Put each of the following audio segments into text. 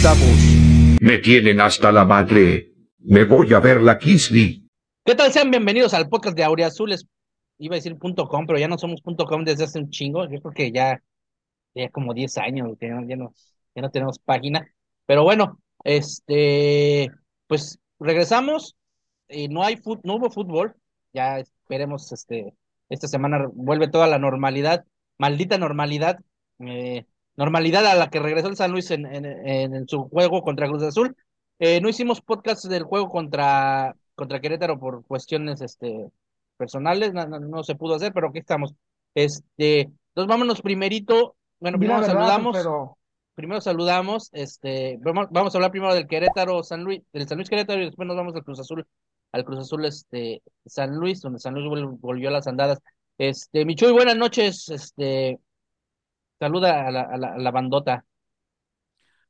estamos. Me tienen hasta la madre. Me voy a ver la Kisly. ¿Qué tal? Sean bienvenidos al podcast de Aureazules. Iba a decir punto .com, pero ya no somos punto .com desde hace un chingo. Yo creo que ya, ya como 10 años ya no, ya no, ya no tenemos página. Pero bueno, este, pues regresamos. Y no hay fut, no hubo fútbol. Ya esperemos, este, esta semana vuelve toda la normalidad, maldita normalidad. Eh, normalidad a la que regresó el San Luis en, en, en su juego contra Cruz Azul. Eh, no hicimos podcast del juego contra, contra Querétaro por cuestiones este, personales, no, no, no, se pudo hacer, pero aquí estamos. Este, entonces vámonos primerito, bueno, primero verdad, saludamos, pero... primero saludamos, este, vamos, vamos a hablar primero del Querétaro San Luis, del San Luis Querétaro y después nos vamos al Cruz Azul, al Cruz Azul este San Luis, donde San Luis volvió a las andadas. Este, Michuy, buenas noches, este, Saluda a la, a, la, bandota.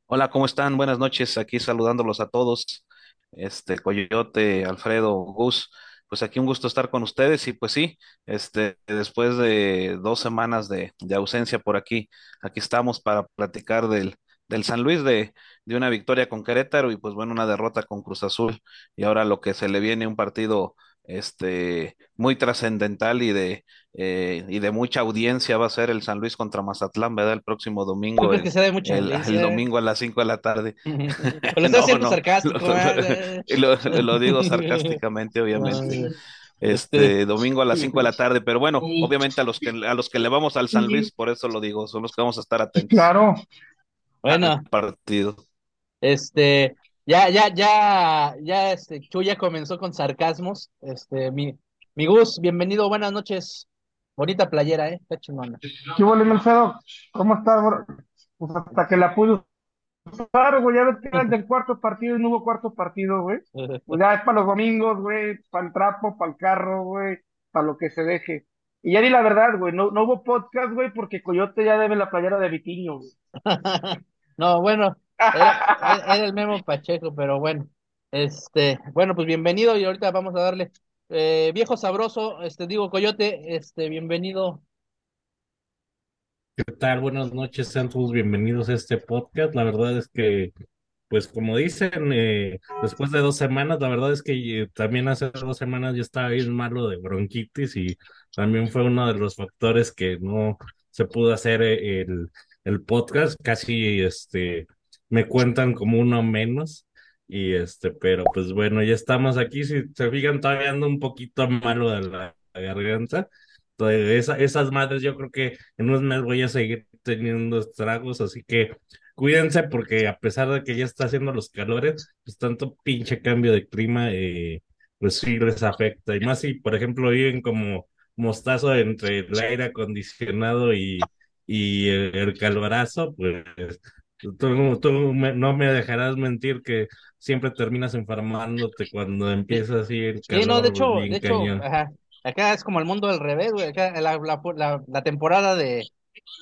Hola, ¿cómo están? Buenas noches. Aquí saludándolos a todos. Este, Coyote, Alfredo, Gus. Pues aquí un gusto estar con ustedes y pues sí, este, después de dos semanas de, de ausencia por aquí, aquí estamos para platicar del, del San Luis, de, de una victoria con Querétaro y pues bueno, una derrota con Cruz Azul y ahora lo que se le viene un partido este, muy trascendental y de, eh, y de mucha audiencia va a ser el San Luis contra Mazatlán, ¿verdad? El próximo domingo. El, que se mucha el, el, domingo a las 5 de la tarde. Pero lo no, no, sarcástico. Lo, lo, lo, digo sarcásticamente, obviamente. Este domingo a las 5 de la tarde, pero bueno, obviamente a los que a los que le vamos al San Luis, por eso lo digo, son los que vamos a estar atentos. Claro. Bueno. Partido. Este, ya, ya, ya, ya, este, Chu ya comenzó con sarcasmos. Este, mi, mi Gus, bienvenido, buenas noches. Bonita playera, eh, está chingona. ¿Qué huele? ¿Cómo estás, bro? Pues hasta que la pude usar, güey, ya ves que era el del cuarto partido y no hubo cuarto partido, güey. Pues ya es para los domingos, güey, para el trapo, para el carro, güey, para lo que se deje. Y ya di la verdad, güey, no, no hubo podcast, güey, porque Coyote ya debe la playera de Vitiño, güey. no, bueno, era, el Memo Pacheco, pero bueno. Este, bueno, pues bienvenido y ahorita vamos a darle. Eh, viejo sabroso, este digo Coyote, este, bienvenido. ¿Qué tal? Buenas noches, sean todos bienvenidos a este podcast. La verdad es que, pues como dicen, eh, después de dos semanas, la verdad es que eh, también hace dos semanas yo estaba bien malo de bronquitis y también fue uno de los factores que no se pudo hacer eh, el, el podcast. Casi, este, me cuentan como uno menos. Y este, pero pues bueno, ya estamos aquí. Si se fijan, todavía ando un poquito malo de la, la garganta. Entonces, esa, esas madres, yo creo que en unos meses voy a seguir teniendo estragos, así que cuídense porque a pesar de que ya está haciendo los calores, pues tanto pinche cambio de clima, eh, pues sí les afecta. Y más si, por ejemplo, viven como mostazo entre el aire acondicionado y, y el, el calorazo, pues Tú, tú me, no me dejarás mentir que siempre terminas enfermándote cuando empieza así el calor. Sí, no, de hecho, de hecho ajá, acá es como el mundo al revés, güey. Acá la, la, la, la temporada de,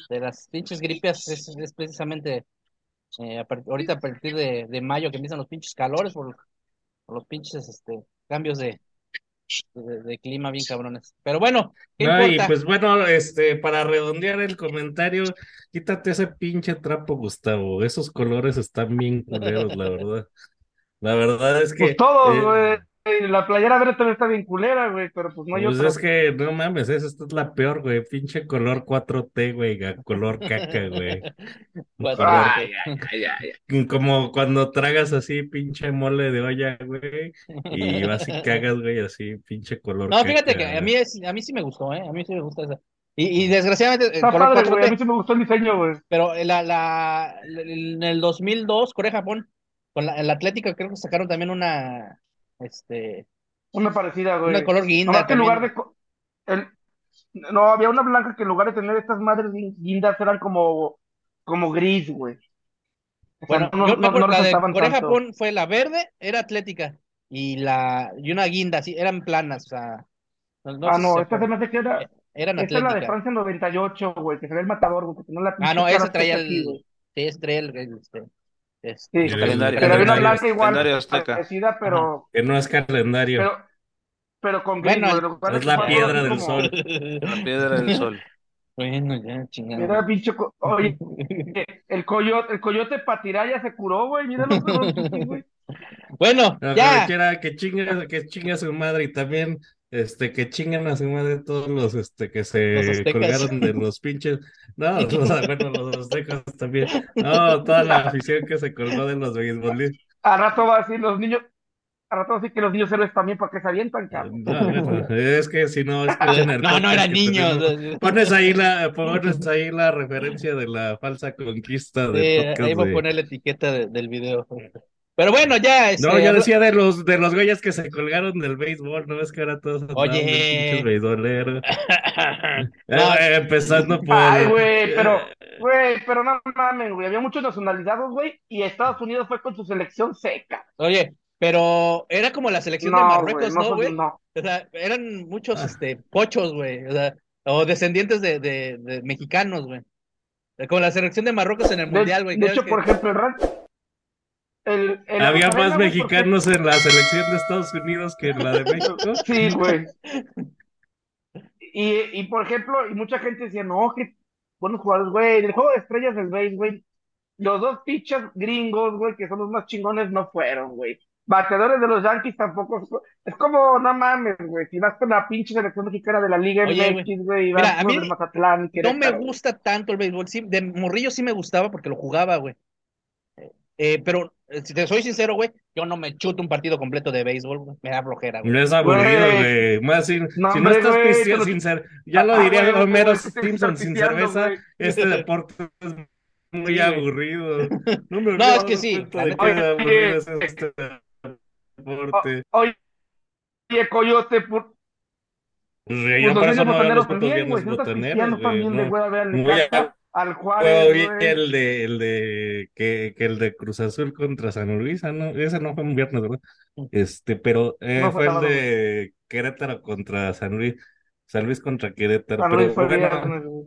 de, las pinches gripias es, es precisamente eh, a ahorita a partir de, de, mayo que empiezan los pinches calores por, por los pinches este, cambios de, de, de, clima bien cabrones. Pero bueno, ¿qué no, importa? y pues bueno, este, para redondear el comentario, quítate ese pinche trapo, Gustavo. Esos colores están bien culeros, la verdad. La verdad es que. Pues todos, güey. Eh, la playera verde también está bien culera, güey, pero pues no hay Pues otra. es que, no mames, esa esta es la peor, güey. Pinche color 4T, güey, color caca, güey. Cuatro Color-. Ay, ay, ay, ay. Como cuando tragas así, pinche mole de olla, güey, y vas y cagas, güey, así, pinche color No, fíjate que a mí, es, a mí sí me gustó, ¿eh? A mí sí me gusta esa. Y, y desgraciadamente, el Está color padre, güey. A 4T, mí sí me gustó el diseño, güey. pero la, la, en el 2002, Corea-Japón, con la, el Atlético creo que sacaron también una, este, Una parecida, güey. una color guinda en lugar de. el- No, había una blanca que en lugar de tener estas madres guin- guindas eran como, como gris, güey. O sea, Bueno, no, yo no, no la de. Corea-Japón fue la verde, era atlética, y la, y una guinda, sí, eran planas, o sea, no, no Ah, no, se esta se me hace que era. Eh, Eran Esta es la de. Francia 98, güey, que se ve el matador, güey, que tenía la Ah, no, ese traía el, sí, ese traía el, el, este, este, Sí, Calendario, pero había una blanca igual parecida, pero, que no es calendario, pero, pero con gris, Bueno. Lo que pasa es que la piedra del como- sol. La piedra del sol. Bueno, ya, chingada. Mira, pinche. co- Oye, el coyote, el coyote para tirar ya se curó, güey. Míralo, cabrón, güey. Bueno, No, ya. que chingue, que chingue a su madre y también este que chinguen a su madre todos los este que Los se colgaron de los pinches. No, o sea, bueno, los aztecas también. No, toda la afición que se colgó de los beisbolistas. Al rato va a decir los niños. Al rato va a decir que los niños héroes también para que se avientan, cabrón. No, es que si no escuchan el No, no podcast eran que niños. tenemos, Pones ahí la, pones ahí la referencia de la falsa conquista Sí, del podcast ahí voy a de- poner la etiqueta de- del video. Pero bueno, ya, este, No, yo decía de los de los güeyes que se colgaron del béisbol, no es que ahora todos Oye. pinches beisboleros. No, Eh, empezando por Ay, güey, pero, güey, pero no mames, güey. Había muchos nacionalizados, güey, y Estados Unidos fue con su selección seca. Oye, pero era como la selección de No, Marruecos, güey, ¿no, no, güey? no. O sea, eran muchos, Ah. este, pochos, güey, o sea, o descendientes de, de, de mexicanos, güey. Como la selección de Marruecos en el De, mundial, güey. de hecho, por ejemplo, el el, el había más porque- mexicanos en la selección de Estados Unidos que en la de México. Sí, güey. Y, y por ejemplo, y mucha gente decía, no, que buenos jugadores, güey, en el juego de estrellas del base, güey, los dos pitchers gringos, güey, que son los más chingones, no fueron, güey. Bateadores de los Yankees tampoco. Es como, no mames, güey, si vas con la pinche selección mexicana de la Liga Oye, MX, güey, y Mira, vas a con mí el Mazatlán, No me gusta tanto el béisbol. Sí, de morrillo sí me gustaba porque lo jugaba, güey. Eh, pero, si te soy sincero, güey, yo no me chuto un partido completo de béisbol, güey. Me da flojera, güey. No es aburrido, Güey. güey. Más sin, No, si no estás güey, pisteando sin ser, ya lo Ah, diría Homero Simpson, sin cerveza, güey. este deporte es muy Sí, aburrido. No, me No, es que sí, Oye, aburrido es este deporte. Oye, Coyote, por, Pues, pues yo los por eso no veo los putos viernes güey. Si no estás botaneros, pisteando, güey. también le No. voy a ver al Muy Necaxa, al Juárez, güey. el de, el de que, que el de Cruz Azul contra San Luis, ah, no, ese no fue un viernes, ¿verdad? Este, pero eh, No, fue fue el de Querétaro contra San Luis, San Luis contra Querétaro, San pero Luis fue bueno, viernes, güey.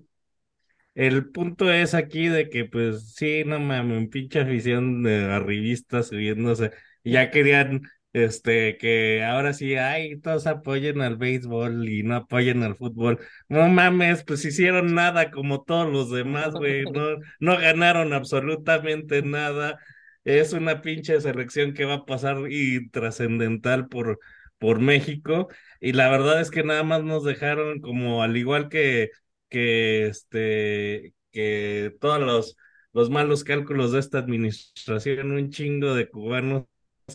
el punto es aquí de que, pues, sí, no mames, pinche afición de arribistas subiéndose, ya querían, este, que ahora sí, ay, todos apoyen al béisbol y no apoyen al fútbol. No mames, pues hicieron nada como todos los demás, güey, no, no ganaron absolutamente nada. Es una pinche selección que va a pasar y trascendental por, por México, y la verdad es que nada más nos dejaron como, al igual que que este que todos los, los malos cálculos de esta administración, un chingo de cubanos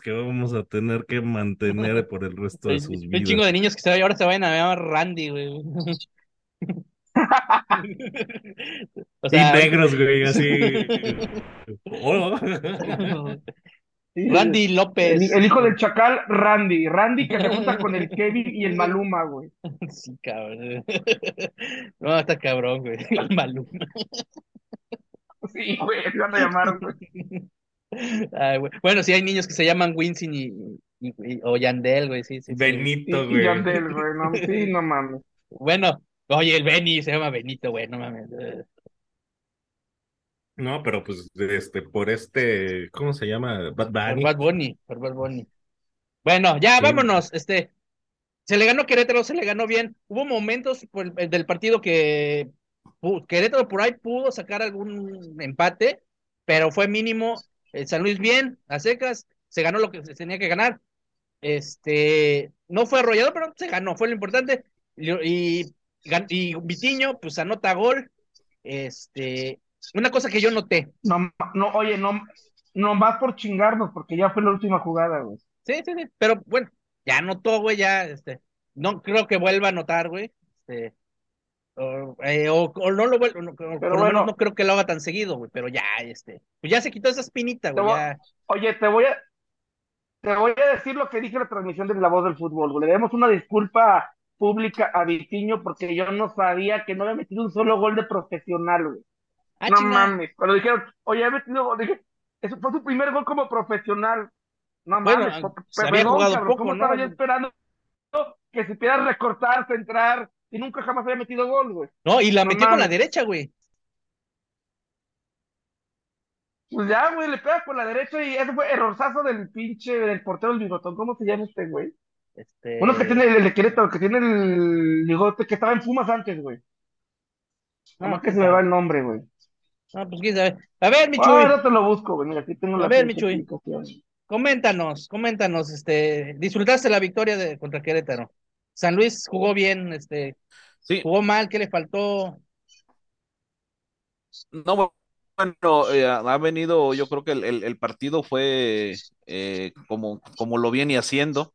que vamos a tener que mantener por el resto de Un sus un vidas. chingo de niños que se, ahora se vayan a llamar Randy, güey. O Y negros, güey, así. Oh. Randy López. el hijo del chacal, Randy. Randy que se junta con el Kevin y el Maluma, güey. Sí, cabrón. No, está cabrón, güey. El Maluma. Sí, güey, así van a llamar, güey. Ay, güey. Bueno, sí hay niños que se llaman Winston y, y- y- o Yandel, güey, sí, sí, sí. Y, Benito, y güey. Yandel, güey, no, sí, no mames. Bueno, oye, el Benny se llama Benito, güey, no mames. No, pero pues este, por este, ¿cómo se llama? Bad Por Bunny. Bad Bunny, por Bad Bunny. Bueno, ya, Sí. vámonos. Este, se le ganó Querétaro, se le ganó bien. Hubo momentos por el- del partido que Querétaro por ahí pudo sacar algún empate, pero fue mínimo. El San Luis bien, a secas, se ganó lo que se tenía que ganar. Este, no fue arrollado, pero se ganó, fue lo importante. Y, y, y Vitiño, pues anota gol. Este, una cosa que yo noté. No, no, oye, no, no más por chingarnos, porque ya fue la última jugada, güey. Sí, sí, sí, pero bueno, ya anotó, güey, ya, este, no creo que vuelva a anotar, güey, este, o, eh, o- o no lo vuelva, no, por lo menos bueno. no creo que lo haga tan seguido, güey, pero ya, este, pues ya se quitó esa espinita, güey, ya, Oye, te voy a, te voy a decir lo que dije en la transmisión de La Voz del Fútbol, güey. Le demos una disculpa pública a Vitiño porque yo no sabía que no había metido un solo gol de profesional, güey. ah, No mames. Cuando dijeron, oye, ha metido gol, dije, eso fue su primer gol como profesional. No Bueno, mames, po- se había perdón, jugado cabrón, poco, ¿cómo ¿no? estaba yo esperando que supiera recortar, centrar, y nunca jamás había metido gol, güey? No, y la No metió con la derecha, güey, Pues ya, güey, le pega con la derecha y ese fue errorzazo del pinche, del portero del bigotón. ¿Cómo se llama este, güey? este, Uno que tiene el de Querétaro, que tiene el bigote, que estaba en Pumas antes, güey. Nomás que se me va el nombre, güey. Ah, pues quién sabe. A ver, Michuy, ahora te lo busco, güey. Mira, aquí tengo A la ver, pinche Michuy. coméntanos, coméntanos, este, ¿disfrutaste la victoria de contra Querétaro? San Luis jugó bien, este, Sí, jugó mal, ¿qué le faltó? no, bueno, eh, ha venido, yo creo que el, el- el partido fue eh, como, como lo viene haciendo.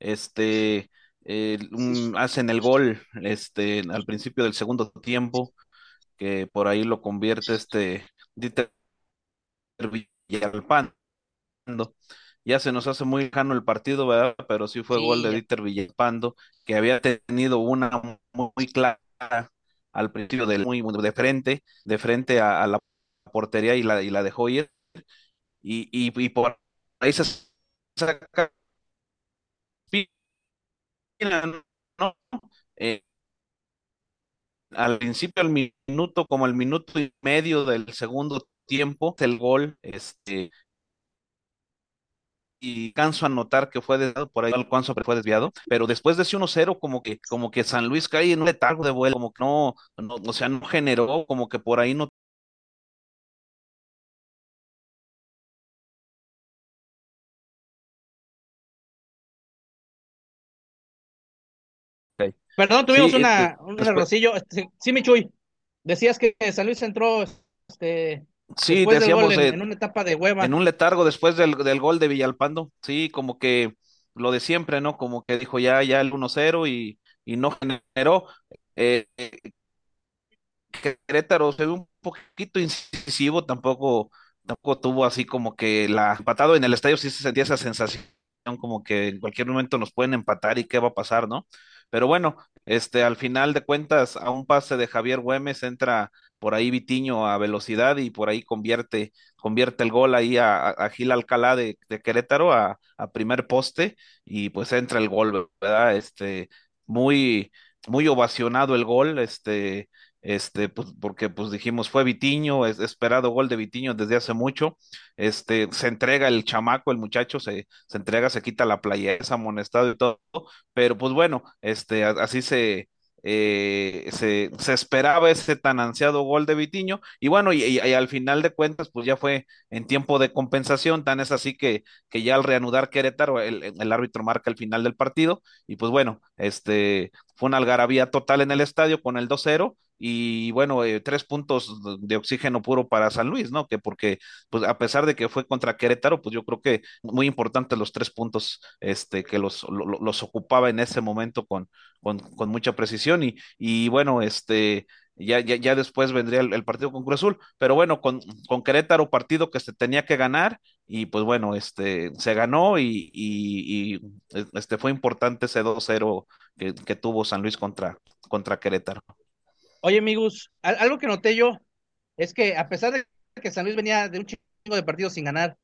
Este, eh, un- hacen el gol este, al principio del segundo tiempo, que por ahí lo convierte este Dieter Villalpando. Ya se nos hace muy lejano el partido, ¿verdad? Pero sí fue gol de. Dieter Villalpando, que había tenido una muy, clara al principio del muy de frente, de frente a, a la portería y la, y la dejó ir. Y, y, y por ahí se saca ¿no? Eh, al principio, al minuto, como al minuto y medio del segundo tiempo, el gol, este, y canso a notar que fue desviado, por ahí alcanzo pero fue desviado, pero después de ese 1-0, como que, como que San Luis cae en un letargo de vuelo, como que no, no, o sea, no generó, como que por ahí no Perdón, tuvimos Sí, una, este, un después- errorcillo. Este, sí, Michuy, decías que San Luis entró, este, sí, después del gol decíamos, en, en una etapa de hueva. en un letargo después del, del gol de Villalpando, sí, como que lo de siempre, ¿no? Como que dijo ya, ya el 1-0 y, y no generó. Eh, eh, Querétaro se ve un poquito incisivo, tampoco, tampoco tuvo así como que la empatado en el estadio, sí se sentía esa sensación como que en cualquier momento nos pueden empatar y qué va a pasar, ¿no? Pero bueno, este, al final de cuentas, a un pase de Javier Güemes entra por ahí Vitiño a velocidad y por ahí convierte, convierte el gol ahí a, Gil Alcalá de, Querétaro a, a primer poste y pues entra el gol, ¿verdad? Este, muy, muy ovacionado el gol, este, este, pues, porque pues dijimos fue Vitiño, es esperado gol de Vitiño desde hace mucho, este, se entrega el chamaco, el muchacho, se, se entrega, se quita la playa, es amonestado y todo, pero pues bueno, este, así se, eh, se, se esperaba ese tan ansiado gol de Vitiño, y bueno, y, y- al final de cuentas, pues ya fue en tiempo de compensación, tan es así que, que ya al reanudar Querétaro, el, el árbitro marca el final del partido, y pues bueno, este, fue una algarabía total en el estadio con el 2-0, y bueno, eh, tres puntos de oxígeno puro para San Luis, ¿no? Que porque, pues a pesar de que fue contra Querétaro, pues yo creo que muy importantes los tres puntos este, que los, lo- lo- los ocupaba en ese momento con, con, mucha precisión. Y, y bueno, este, ya, ya, ya después vendría el, partido con Cruz Azul, pero bueno, con, con Querétaro, partido que se tenía que ganar, y pues bueno, este, se ganó y, y, y, este, fue importante ese 2-0 que, que tuvo San Luis contra, contra Querétaro. Oye, amigos, al- algo que noté yo es que a pesar de que San Luis venía de un chingo de partidos sin ganar,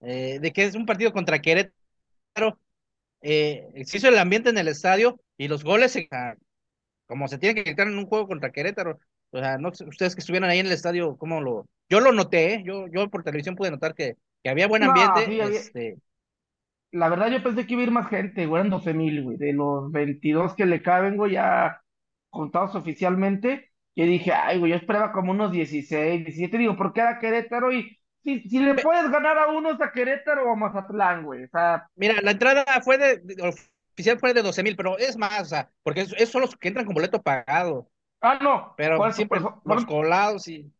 eh, de que es un partido contra Querétaro, eh, se hizo el ambiente en el estadio y los goles, se- como se tiene que gritar en un juego contra Querétaro. O sea, no ustedes que estuvieron ahí en el estadio, ¿cómo lo...? Yo lo noté, ¿eh? Yo, yo por televisión pude notar que, que había buen No, ambiente. había- este, La verdad, yo pensé que iba a ir más gente, güey, eran 12 mil, güey. De los 22 que le caben, güey, ya contados oficialmente. Yo dije, ay, güey, yo esperaba como unos 16, 17. Digo, porque era Querétaro y si, si le puedes ganar a unos a Querétaro o a Mazatlán, güey. O sea, Mira, la entrada fue de, de- oficial fue de 12 mil, pero es más, o sea, porque esos son los que entran con boleto pagado, ah, no. pero por eso, siempre por eso, los colados y...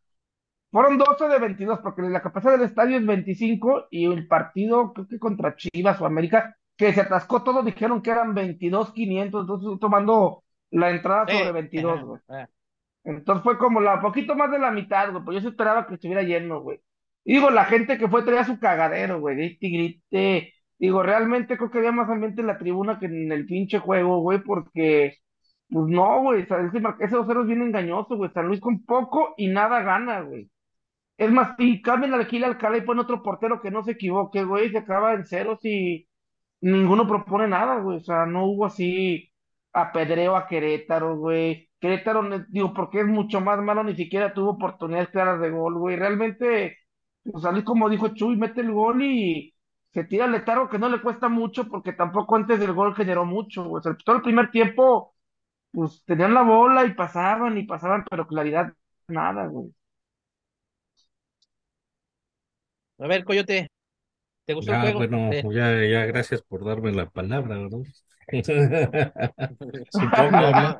fueron 12 de 22, porque la capacidad del estadio es 25 y el partido, creo que contra Chivas o América, que se atascó todo, dijeron que eran 22, 500, entonces tomando la entrada sobre Eh, 22, ajá, güey. Entonces fue como la poquito más de la mitad, güey. Pues yo esperaba que estuviera lleno, güey. Digo, la gente que fue traía su cagadero, güey. Grite y grite. Digo, realmente creo que había más ambiente en la tribuna que en el pinche juego, güey, porque, pues no, güey. o sea, ese, mar- ese 2-0 es bien engañoso, güey. San Luis con poco y nada gana, güey. Es más, y cambian al Gil Alcalá y ponen otro portero que no se equivoque, güey. Se acaba en ceros y ninguno propone nada, güey. O sea, no hubo así apedreo a Querétaro, güey. Querétaro, digo, porque es mucho más malo, ni siquiera tuvo oportunidades claras de gol, güey. Realmente, pues salí como dijo Chuy, mete el gol y se tira el letargo que no le cuesta mucho, porque tampoco antes del gol generó mucho, güey. O sea, todo el primer tiempo pues tenían la bola y pasaban y pasaban, pero claridad, nada, güey. A ver, Coyote, ¿te gustó el Ah, juego? bueno, Eh, ya, ya, gracias por darme la palabra, ¿verdad? Supongo, ¿no?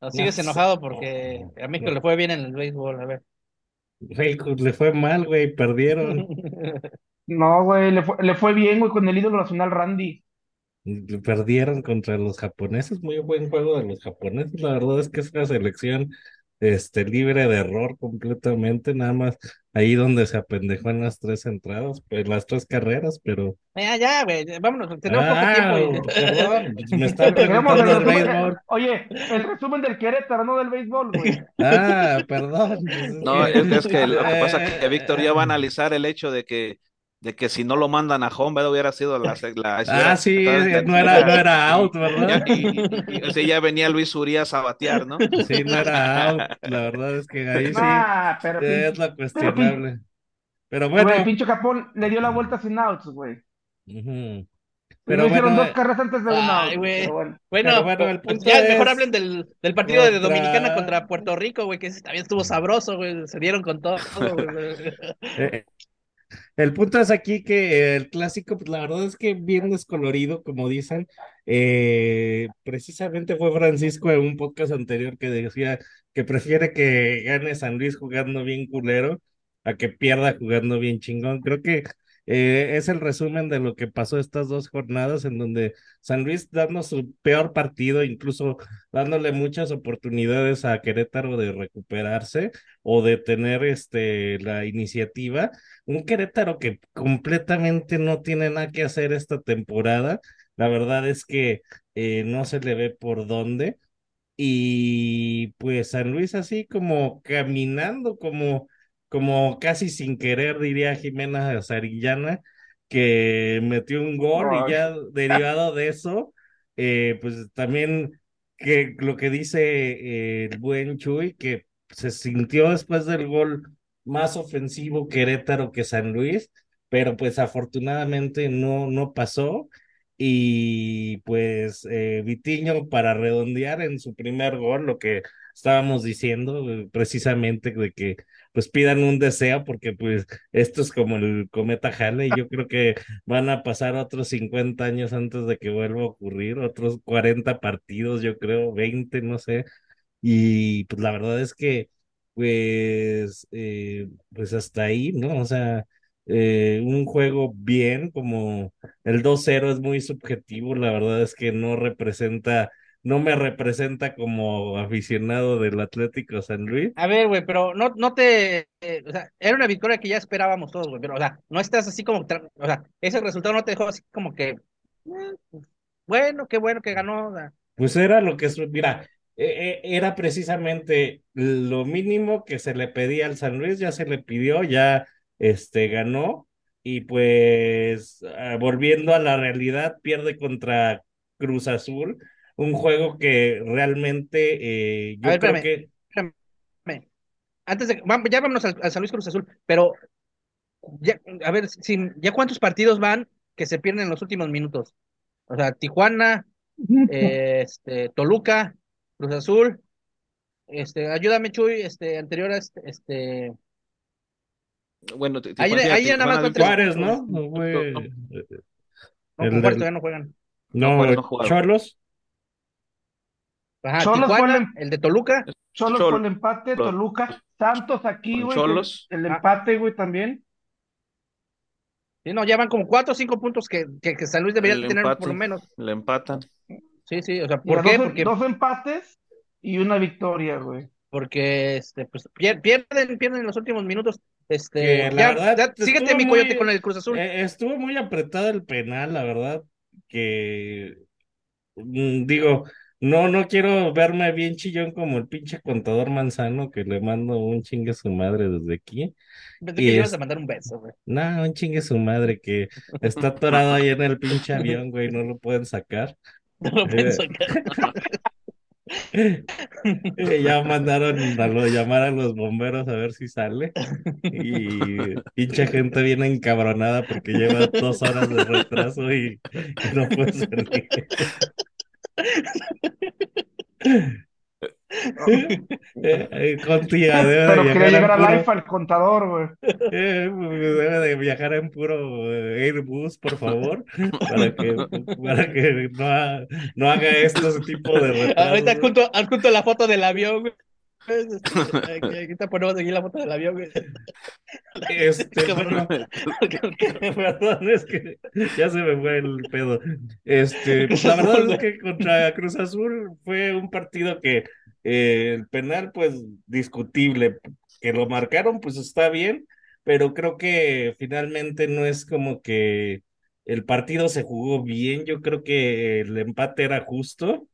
¿o sigues No, enojado porque a México no. le fue bien en el béisbol, a ver. Güey, le fue mal, güey, perdieron. No, güey, le fue, le fue bien, güey, con el ídolo nacional Randy. Perdieron contra los japoneses, muy buen juego de los japoneses. La verdad es que es una selección este, libre de error completamente, nada más ahí donde se apendejó en las tres entradas, pues las tres carreras, pero Ya, ya, güey, vámonos, tenemos poco ah, tiempo. y- perdón, me Queremos el béisbol. oye, el resumen del Querétaro, no del béisbol, güey. Ah, perdón. pues, es No, que- es, que lo que pasa es que Víctor ya va a analizar el hecho de que, de que si no lo mandan a home, ¿verdad? hubiera sido la, la, Ah, sí, entonces, no era, no era out, ¿verdad? y, y- y- o sea, ya venía Luis Urias a batear, ¿no? Sí, no era out. La verdad es que ahí sí Nah, pero es pinche, la cuestionable. Pero güey, bueno, pinche Japón le dio la vuelta sin outs, güey. Pero Pero hicieron bueno, dos carreras antes de un Ay, güey. bueno. Bueno, Pero bueno, el pues punto ya mejor es hablen del, del partido de Dominicana contra Puerto Rico, güey, que ese también estuvo sabroso, güey, se dieron con todo, güey. El punto es aquí que el clásico, pues la verdad es que bien descolorido, como dicen. Eh, precisamente fue Francisco en un podcast anterior que decía que prefiere que gane San Luis jugando bien culero a que pierda jugando bien chingón. Creo que eh, es el resumen de lo que pasó estas dos jornadas en donde San Luis dando su peor partido, incluso dándole muchas oportunidades a Querétaro de recuperarse o de tener este la iniciativa un Querétaro que completamente no tiene nada que hacer esta temporada. La verdad es que eh, no se le ve por dónde. Y pues San Luis así como caminando, como, como casi sin querer, diría Jimena Sarillana, que metió un gol y ya derivado de eso, eh, pues también que lo que dice eh, el buen Chuy, que se sintió después del gol más ofensivo Querétaro que San Luis, pero pues afortunadamente no, no pasó. Y pues eh, Vitiño para redondear en su primer gol, lo que estábamos diciendo precisamente de que pues pidan un deseo porque pues esto es como el cometa Halley, yo creo que van a pasar otros 50 años antes de que vuelva a ocurrir, otros 40 partidos, yo creo, 20, no sé, y pues la verdad es que, pues, eh, pues hasta ahí, ¿no? O sea, eh, un juego bien, como el 2-0 es muy subjetivo, la verdad es que no representa, no me representa como aficionado del Atlético San Luis. A ver, güey, pero no, no te, eh, o sea, era una victoria que ya esperábamos todos, güey, pero, o sea, no estás así como, o sea, ese resultado no te dejó así como que, eh, pues, bueno, qué bueno que ganó, o sea, Pues era lo que mira, eh, eh, era precisamente lo mínimo que se le pedía al San Luis, ya se le pidió, ya este ganó, y pues ah, volviendo a la realidad, pierde contra Cruz Azul, un juego que realmente eh, A yo ver, creo espérame. que espérame. Antes de, ya vámonos al, al San Luis Cruz Azul, pero, ya, a ver, si, ya cuántos partidos van que se pierden en los últimos minutos, o sea, Tijuana, eh, este, Toluca, Cruz Azul, este, ayúdame Chuy, este, anterior a este, este, Bueno, Ahí- ahí ya nada más Juárez, ¿no? No no, no, El con Juárez del- todavía no juegan. No, no, no. Cholos, Ajá, Cholos Tijuana, fue el- el de Toluca, Cholos Chol- con el empate, Toluca, Santos aquí, güey. Cholos. El Ah. empate, güey, también. sí, no, ya van como cuatro o cinco puntos que, que, que San Luis debería El tener empate. por lo menos. Le empatan. Sí, sí, o sea, ¿por qué? dos, Porque, dos empates y una victoria, güey. porque este, pues, pier- pierden, pierden en los últimos minutos. Este, Que la ya, verdad ya, síguete mi muy- coyote con el Cruz Azul. Eh, estuvo muy apretado el penal, la verdad, que mm, digo, no, no quiero verme bien chillón como el pinche contador Manzano, que le mando un chingue a su madre desde aquí. Pensé y que ibas a mandar un beso, güey. No, un chingue a su madre, que está atorado ahí en el pinche avión, güey, no lo pueden sacar. No lo que- Eh, Ya mandaron a lo, llamar a los bomberos a ver si sale. Y pinche gente viene encabronada porque lleva dos horas de retraso y, y no puede salir. Eh, debe de Pero quería en llegar al puro- IFA, al contador, güey. eh, debe de viajar en puro eh, Airbus, por favor, para que, para que no, ha- no haga este tipo de retrasos. Ahorita adjunto, adjunto la foto del avión, güey. Aquí, aquí te ponemos aquí la foto del avión, güey. Este, es que ya se me fue el pedo. Este, pues la verdad es que contra Cruz Azul fue un partido que eh, el penal, pues discutible, que lo marcaron, pues está bien, pero creo que finalmente no es como que el partido se jugó bien. Yo creo que el empate era justo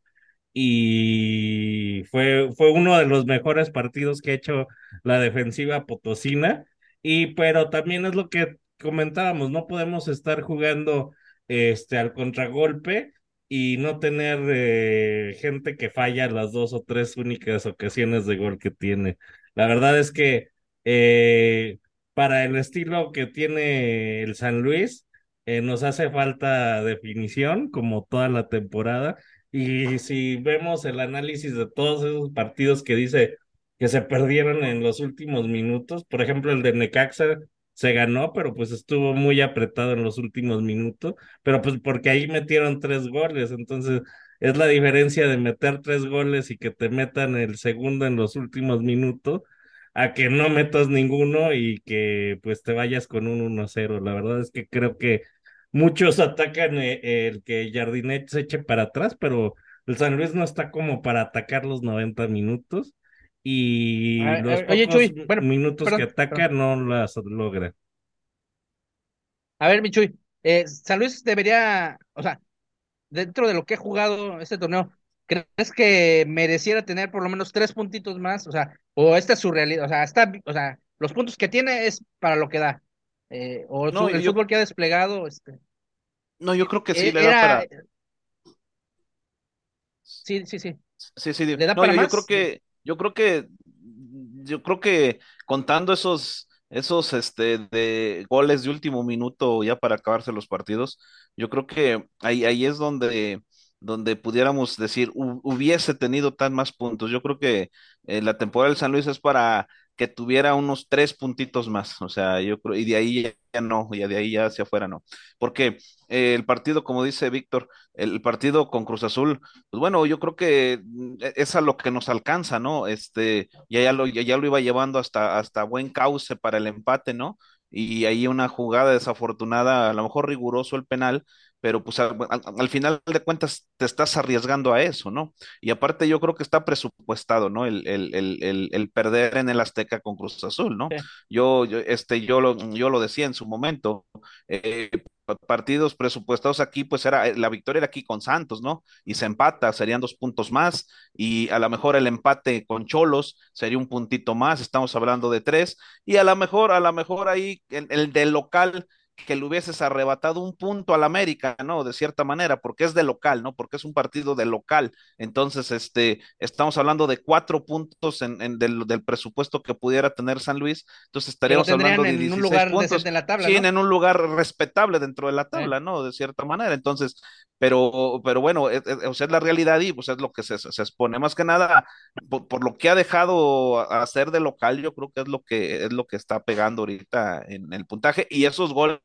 y fue, fue uno de los mejores partidos que ha hecho la defensiva potosina. Y pero también es lo que comentábamos, no podemos estar jugando este al contragolpe y no tener eh, gente que falla las dos o tres únicas ocasiones de gol que tiene. La verdad es que eh, para el estilo que tiene el San Luis, eh, nos hace falta definición como toda la temporada. Y si vemos el análisis de todos esos partidos que dice que se perdieron en los últimos minutos. Por ejemplo, el de Necaxa se ganó, pero pues estuvo muy apretado en los últimos minutos, pero pues porque ahí metieron tres goles, entonces es la diferencia de meter tres goles y que te metan el segundo en los últimos minutos a que no metas ninguno y que pues te vayas con un 1-0. La verdad es que creo que muchos atacan eh, el que Jardinet se eche para atrás, pero el San Luis no está como para atacar los 90 minutos y A ver, los ver, oye, Chuy, bueno, minutos perdón, que ataca no las logra. A ver, Michuy, eh, San Luis debería, o sea, dentro de lo que ha jugado este torneo, ¿crees que mereciera tener por lo menos tres puntitos más? O sea, o esta es su realidad, o sea, está, o sea, los puntos que tiene es para lo que da. Eh, o No, su- el yo- fútbol que ha desplegado, este, No, yo creo que sí eh, le da para. sí, sí, sí. Sí, sí, ¿Le da no, para yo, yo más? creo que, yo creo que, yo creo que contando esos, esos, este, de goles de último minuto ya para acabarse los partidos, yo creo que ahí, ahí es donde, donde pudiéramos decir "Hu- hubiese tenido tan más puntos. Yo creo que eh, la temporada del San Luis es para que tuviera unos tres puntitos más, o sea, yo creo, y de ahí ya, no, y de ahí ya hacia afuera no, porque eh, el partido, como dice Víctor, el partido con Cruz Azul pues bueno, yo creo que mm, e- es a lo que nos alcanza, ¿no? Este, ya, ya lo, ya, ya lo iba llevando hasta, hasta buen cauce para el empate, ¿no? Y ahí una jugada desafortunada, a lo mejor riguroso el penal, pero pues al, al- al final de cuentas te estás arriesgando a eso, ¿no? Y aparte yo creo que está presupuestado, ¿no? El, el, el, perder en el Azteca con Cruz Azul, ¿no? Sí. Yo, yo, este, yo lo, yo lo decía en su momento, eh, pa- partidos presupuestados aquí, pues era, la victoria era aquí con Santos, ¿no? y se empata, serían dos puntos más, y a lo mejor el empate con Cholos sería un puntito más, estamos hablando de tres, y a lo mejor, a lo mejor ahí el, el del local que le hubieses arrebatado un punto al América, ¿no? De cierta manera, porque es de local, ¿no? Porque es un partido de local. Entonces, este, estamos hablando de cuatro puntos en, en del, del, presupuesto que pudiera tener San Luis. Entonces estaríamos hablando de 16 en un lugar puntos. En la tabla, sí, ¿no? en un lugar respetable dentro de la tabla, ¿no? De cierta manera. Entonces, pero, pero bueno, es, es, o sea, es la realidad y pues es lo que se, se expone. Más que nada, por, por, lo que ha dejado hacer de local, yo creo que es lo que es lo que está pegando ahorita en el puntaje. Y esos goles,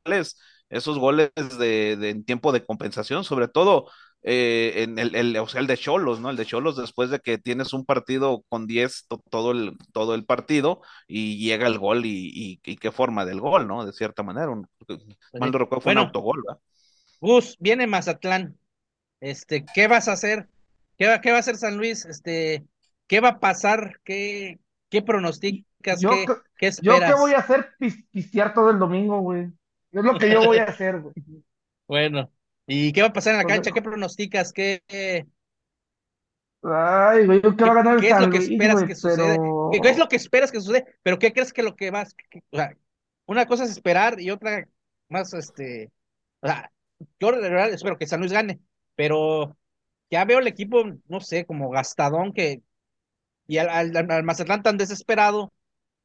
esos goles de, de en tiempo de compensación, sobre todo eh, en el, el, o sea, el de Cholos, ¿no? El de Cholos después de que tienes un partido con 10 to, todo, el, todo el partido y llega el gol y, y, y, qué forma del gol, ¿no? De cierta manera, un, mal recuerdo, fue bueno, un autogol, ¿verdad? Gus, viene Mazatlán. Este, ¿qué vas a hacer? ¿Qué va, qué va a hacer San Luis? Este, ¿qué va a pasar? ¿Qué, qué pronosticas? Yo, ¿Qué, qué ¿Yo esperas? qué voy a hacer? Pis, pistear todo el domingo, güey. Es lo que yo voy a hacer, güey. Bueno, ¿y qué va a pasar en la cancha? ¿Qué pronosticas? ¿Qué, Ay, güey, ¿qué va a ganar el ¿Qué es lo que Luis, esperas güey? que suceda? Pero... ¿Qué, ¿Qué es lo que esperas que suceda? Pero ¿qué crees que lo que que- o sea, una cosa es esperar y otra más, este, o sea, yo de verdad espero que San Luis gane, pero ya veo el equipo, no sé, como gastadón que, y al, al, al Mazatlán tan desesperado,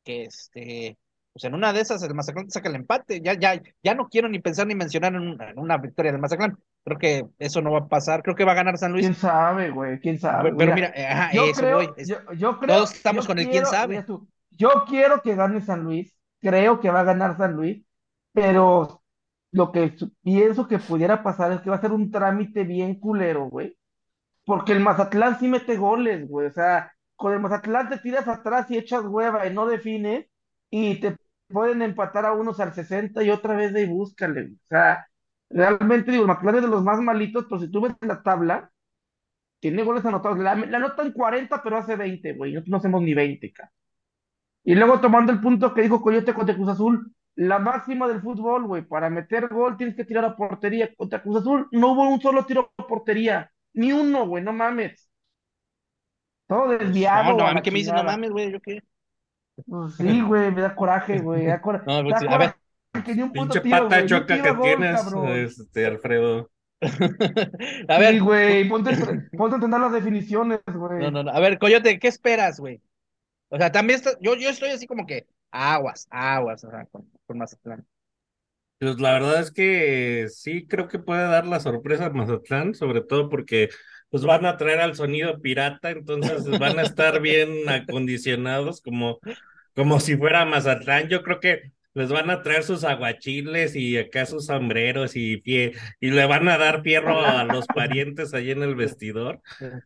que este, pues en una de esas el Mazatlán te saca el empate, ya, ya, ya no quiero ni pensar ni mencionar en una, en una victoria del Mazatlán, Creo que eso no va a pasar. Creo que va a ganar San Luis. ¿Quién sabe, güey? ¿Quién sabe? Pero mira, ajá, yo eso creo, voy. Es- yo, yo creo, todos estamos yo con el quién sabe. tú, yo quiero que gane San Luis, creo que va a ganar San Luis, pero lo que pienso que pudiera pasar es que va a ser un trámite bien culero, güey. Porque el Mazatlán sí mete goles, güey. O sea, con el Mazatlán te tiras atrás y echas hueva y no defines, y te pueden empatar a unos al 60 y otra vez de ahí búscale. O sea, realmente digo, Mazatlán es de los más malitos, pero si tú ves la tabla, tiene goles anotados. La, la anotan 40, pero hace 20, güey. Nosotros no hacemos ni 20, cara. Y luego tomando el punto que dijo Coyote contra Cruz Azul, la máxima del fútbol, güey, para meter gol tienes que tirar a portería. Contra Cruz Azul no hubo un solo tiro a portería, ni uno, güey, no mames. Todo desviado. No, no, a mí que me dicen, no mames, güey, yo qué. Pues sí, güey, me da coraje, güey. me da cora- No, me da a ver. que ni un puto Pinche tiro, pata un choca que gol, tienes, cabrón. este, Alfredo. A ver, Sí, güey, ponte, ponte a entender las definiciones, güey. no, no, no. A ver, Coyote, ¿qué esperas, güey? O sea, también está, yo, yo estoy así como que aguas, aguas, o sea, con, con Mazatlán. Pues la verdad es que sí creo que puede dar la sorpresa a Mazatlán, sobre todo porque pues van a traer al sonido pirata, entonces van a estar bien acondicionados como, como si fuera Mazatlán. Yo creo que les van a traer sus aguachiles y acá sus sombreros y pie, y le van a dar fierro a los parientes ahí en el vestidor.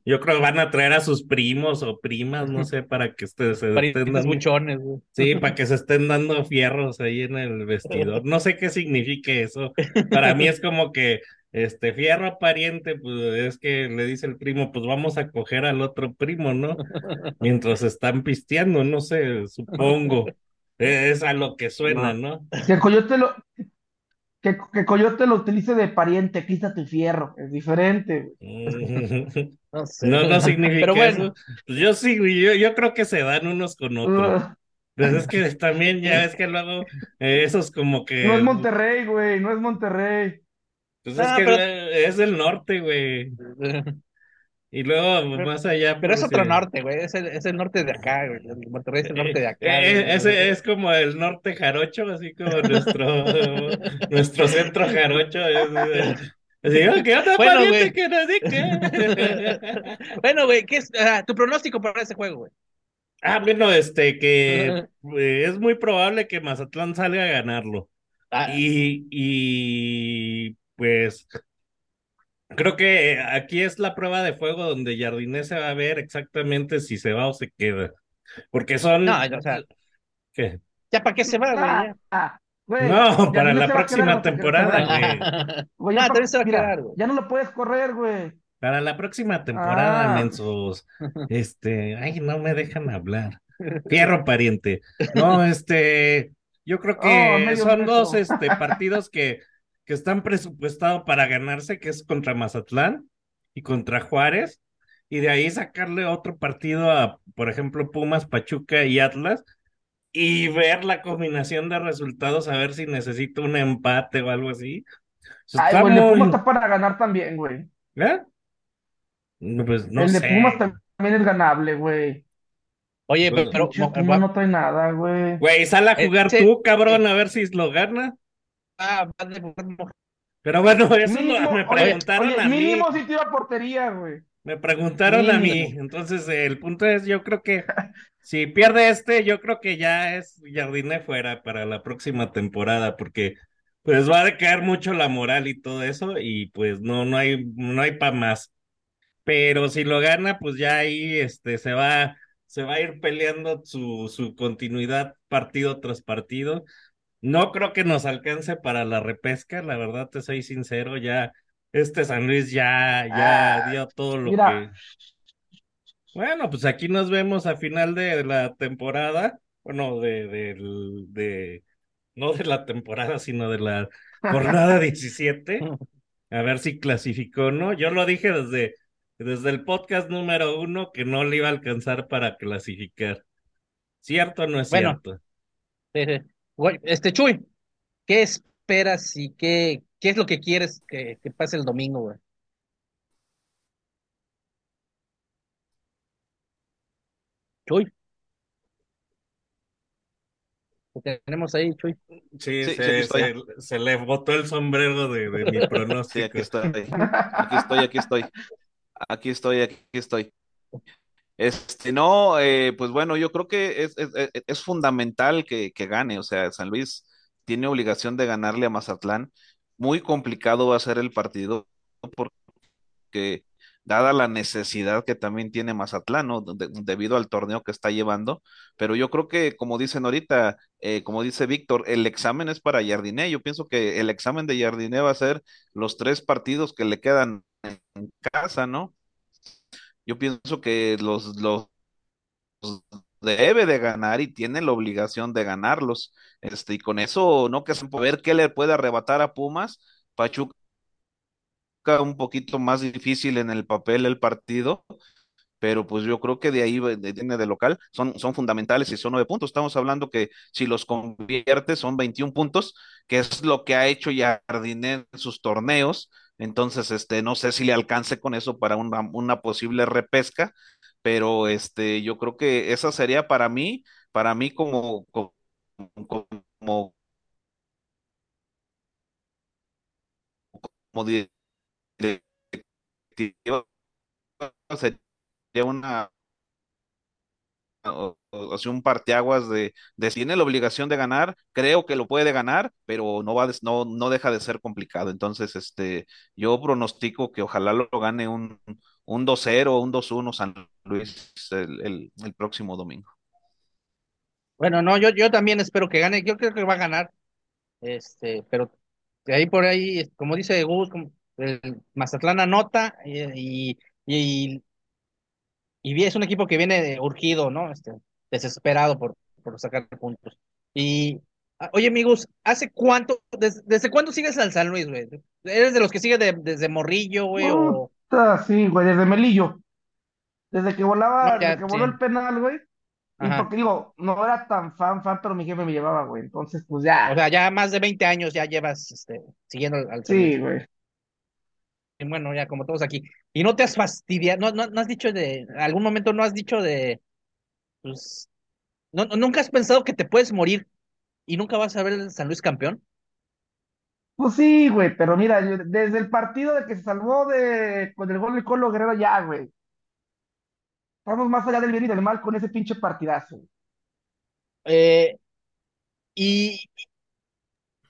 Yo creo que van a traer a sus primos o primas, no sé, para que ustedes se estén Parientes dando- buchones, güey. Sí, para que se estén dando fierros ahí en el vestidor. No sé qué signifique eso. Para mí es como que, este, fierro pariente, pues es que le dice el primo, pues vamos a coger al otro primo, ¿no? Mientras están pisteando, no sé, supongo. Es a lo que suena, ¿no? Que Coyote lo, que, que Coyote lo utilice de pariente, quítate fierro, es diferente, güey. No sé. No, no significa Pero bueno, eso. Pues yo sí, güey, yo, yo creo que se dan unos con otros. Pues es que también ya ves que luego eh, esos como que... no es Monterrey, güey, no es Monterrey. Pues Ah, es que pero- es del norte, güey. Y luego Pero- más allá. pero es pues, otro eh, norte, güey. Es el, es el norte de acá, güey. El Monterrey es el norte de acá. eh, güey. ese es como el norte jarocho, así como nuestro, nuestro centro jarocho. es- Así, "Oh, ¿qué onda, Bueno, güey. que no sé qué?" Bueno, güey, ¿qué es tu pronóstico para ese juego, güey? Ah, bueno, este, que eh, es muy probable que Mazatlán salga a ganarlo. Ah, Y, y pues creo que aquí es la prueba de fuego donde Jardinés se va a ver exactamente si se va o se queda. Porque son... No, o sea- ¿Qué? ¿Ya para qué se va, güey? Ah, ah, güey, No, para la próxima temporada, güey. Güey, No, ya también se va a quedar, güey. ya no lo puedes correr, güey. Para la próxima temporada, Ah. mensos. Este, ay, no me dejan hablar. Fierro pariente. No, este, yo creo Oh, que medio son dos este, partidos que, que están presupuestados para ganarse, que es contra Mazatlán y contra Juárez, y de ahí sacarle otro partido a, por ejemplo, Pumas, Pachuca y Atlas, y ver la combinación de resultados, a ver si necesito un empate o algo así. Ay, güey, el de muy- Pumas está para ganar también, güey. ¿Eh? Pues no el de. Pumas también es ganable, güey. Oye, Pues, pero, pero Pumas no trae nada, güey. Güey, sal a Eh, jugar sí. tú, cabrón, a ver si lo gana. Ah, Pero bueno, eso Mínimo, me preguntaron oye, a mí. mínimo si tira portería, güey. Me preguntaron a mí. Entonces, eh, el punto es, yo creo que si pierde este, yo creo que ya es Jardiné fuera para la próxima temporada, porque pues va a decaer mucho la moral y todo eso, y pues no, no hay, no hay para más. Pero si lo gana, pues ya ahí este se va, se va a ir peleando su, su continuidad partido tras partido. No creo que nos alcance para la repesca, la verdad te soy sincero, ya este San Luis ya, ya Ah, dio todo lo mira. que. Bueno, pues aquí nos vemos a final de la temporada, bueno, de, de, no de la temporada, sino de la jornada 17, a ver si clasificó, ¿no? Yo lo dije desde, desde el podcast número uno que no le iba a alcanzar para clasificar. ¿Cierto o no es Bueno. cierto? Eh, güey, Este, Chuy, ¿qué esperas y qué, qué es lo que quieres que, que pase el domingo, güey? Chuy. tenemos ahí, Chuy. Sí, Sí, sí, se, aquí estoy. se- se le botó el sombrero de, de mi Sí, pronóstico. aquí estoy. Aquí estoy, aquí estoy. Aquí estoy, aquí estoy. Este, no, eh, pues bueno, yo creo que es, es, es- fundamental que, que gane. O sea, San Luis tiene obligación de ganarle a Mazatlán. Muy complicado va a ser el partido porque dada la necesidad que también tiene Mazatlán, ¿no? De- debido al torneo que está llevando, pero yo creo que, como dicen ahorita, eh, como dice Víctor, el examen es para Jardiné, yo pienso que el examen de Jardiné va a ser los tres partidos que le quedan en casa, ¿no? Yo pienso que los, los debe de ganar y tiene la obligación de ganarlos, este, y con eso, ¿no? Que es ver qué le puede arrebatar a Pumas, Pachuca un poquito más difícil en el papel el partido, pero pues yo creo que de ahí viene de local, son, son fundamentales y son nueve puntos. Estamos hablando que si los convierte son 21 puntos, que es lo que ha hecho Jardine en sus torneos. Entonces, este, no sé si le alcance con eso para una, una posible repesca, pero este, yo creo que esa sería para mí, para mí como, como, como, como directiva, sería una o, sea, un parteaguas de, de tiene la obligación de ganar, creo que lo puede ganar, pero no va no, no deja de ser complicado. Entonces, este, yo pronostico que ojalá lo gane un, un 2-0 o un 2-1 San Luis el, el, próximo domingo. Bueno, no, yo, yo también espero que gane, yo creo que va a ganar, este, pero de ahí por ahí, como dice Gus, el Mazatlán anota y, y, y es un equipo que viene urgido, ¿no? Este, desesperado por, por sacar puntos. Y, ah, oye, amigos, ¿hace cuánto, des- desde cuándo sigues al San Luis, güey? ¿Eres de los que sigue de- desde Morrillo, güey? O, sí, güey, desde Melillo. Desde que volaba, No, ya, desde que voló el penal, güey. Y porque digo, no era tan fan, fan, pero mi jefe me llevaba, güey. Entonces, pues ya. o sea, ya más de 20 años ya llevas, este, siguiendo al, al San Luis. sí, güey. Bueno, ya como todos aquí. Y no te has fastidiado, no, no, no has dicho de, algún momento no has dicho de, pues, no, no- nunca has pensado que te puedes morir y nunca vas a ver el San Luis campeón. Pues sí, güey, pero mira, yo- desde el partido de que se salvó de con el gol de Colo Guerrero, ya, güey. Estamos más allá del bien y del mal con ese pinche partidazo. güey. Eh, y,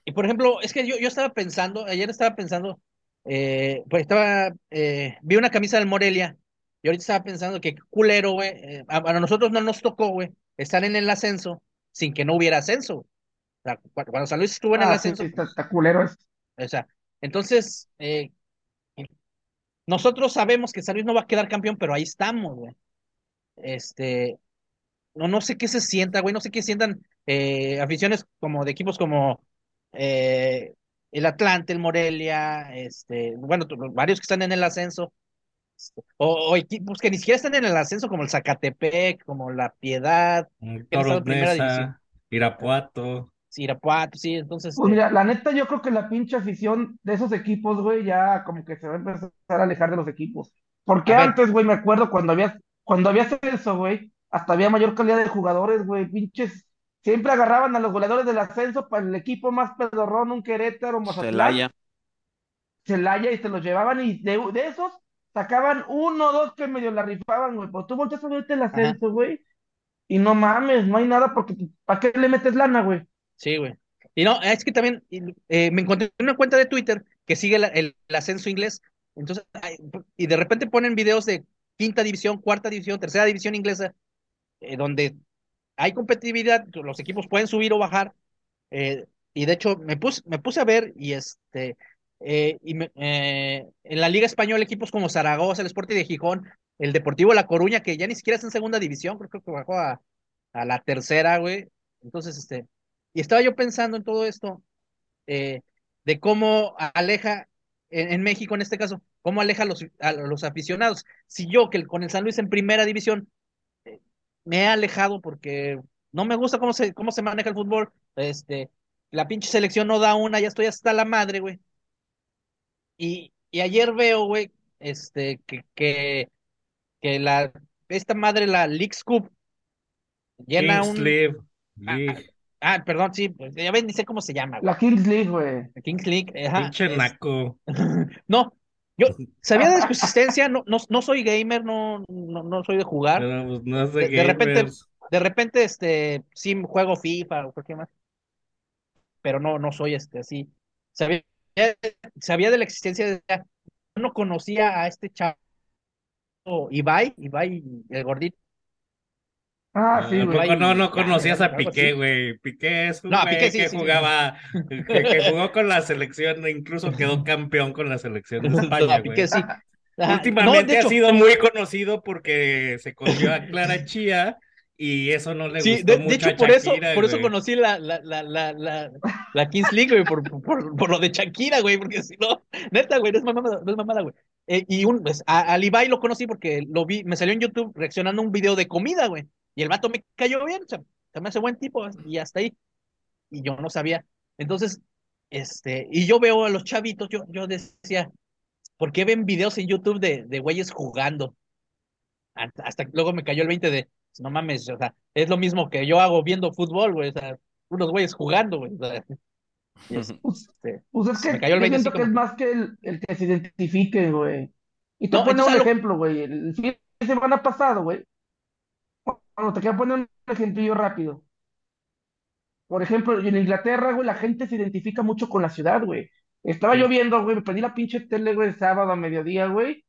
y por ejemplo, es que yo, yo estaba pensando, ayer estaba pensando, eh, pues estaba, eh, vi una camisa del Morelia y ahorita estaba pensando que culero, güey, eh, a, a nosotros no nos tocó, güey, estar en el ascenso sin que no hubiera ascenso. O sea, cu- cuando San Luis estuvo en el Ah, ascenso, sí, está, está culero o sea, entonces, eh, nosotros sabemos que San Luis no va a quedar campeón, pero ahí estamos, güey. Este, no, no sé qué se sienta, güey, no sé qué sientan aficiones como de equipos como eh, el Atlante, el Morelia, este, bueno, varios que están en el ascenso, este, o, o equipos que ni siquiera están en el ascenso, como el Zacatepec, como la Piedad, Toros división, Neza, Irapuato. Irapuato, sí, entonces, Pues este, mira, la neta, yo creo que la pinche afición de esos equipos, güey, ya como que se va a empezar a alejar de los equipos. Porque a ver, antes, güey, me acuerdo cuando había, cuando había ascenso, güey, hasta había mayor calidad de jugadores, güey, pinches. Siempre agarraban a los goleadores del ascenso para el equipo más pedorrón, un Querétaro, Mazatlán, Celaya, Celaya, y se los llevaban, y de, de esos sacaban uno o dos que medio la rifaban, güey. Pero tú volteas a verte el ajá, ascenso, güey, y no mames, no hay nada porque, ¿para qué le metes lana, güey? sí, güey. Y no, es que también eh, me encontré una cuenta de Twitter que sigue la- el, el ascenso inglés, entonces, ay, y de repente ponen videos de quinta división, cuarta división, tercera división inglesa, eh, donde hay competitividad, los equipos pueden subir o bajar, eh, y de hecho me puse, a ver y este, eh, y me- eh, en la Liga Española equipos como Zaragoza, el Sporting de Gijón, el Deportivo La Coruña, que ya ni siquiera está en segunda división, creo, que bajó a, la tercera, güey, entonces, este, y estaba yo pensando en todo esto, de cómo aleja, en, en México en este caso, cómo aleja a los, a los aficionados. Si yo, que con el San Luis en primera división, me he alejado porque no me gusta cómo se, cómo se maneja el fútbol. Este, la pinche selección no da una, ya estoy hasta la madre, güey. Y, y ayer veo, güey, este, que, que, que la, esta madre, la Leagues Cup, llena Kings un, League, a- a- League. Ah, perdón, sí, pues, ya ven, dice cómo se llama. güey. La Kings League, güey. La Kings League. Ajá, Pinche es- naco. No, yo sabía de su existencia, no, no, no soy gamer, no, no, no soy de jugar. Pero, pues, no de, repente-. De repente, este, sí juego FIFA o cualquier más, pero no, no soy este así. Sabía, sabía de la existencia de yo no conocía a este chavo Ibai, Ibai, el gordito. Ah, sí, ¿A güey. no, no conocías a Piqué, güey? Piqué es un No, güey Piqué sí, que sí. jugaba, que, que jugó con la selección, e incluso quedó campeón con la selección de España, No, güey. Piqué sí. Ajá, Últimamente no, ha sido muy conocido porque se cogió a Clara Chía y eso no le Sí, gustó de, mucho de hecho, a por eso, por eso güey. conocí la, la, la, la, la, la Kings League, güey, por, por, por lo de Shakira, güey, porque si no, neta, güey, no es mamada, no es mamada, güey. Eh, y un, pues, a, al Ibai lo conocí porque lo vi, me salió en YouTube reaccionando a un video de comida, güey, y el vato me cayó bien, o sea, se me hace buen tipo, y hasta ahí, y yo no sabía. Entonces, este, y yo veo a los chavitos, yo, yo decía, ¿por qué ven videos en YouTube de, de güeyes jugando? Hasta, hasta que luego me cayó el 20 de, no mames, o sea, es lo mismo que yo hago viendo fútbol, güey, o sea, unos güeyes jugando, güey. o sea, Pues, este, pues es que Me cayó el yo 20 así siento que como es más que el, el que se identifique, güey. Y te No, pongo un lo- ejemplo, güey. El fin de semana pasado, güey. Bueno, te quiero poner un ejemplillo rápido. Por ejemplo, en Inglaterra, güey, la gente se identifica mucho con la ciudad, güey. Estaba Sí. lloviendo, güey, me pedí la pinche tele, güey, el sábado a mediodía, güey.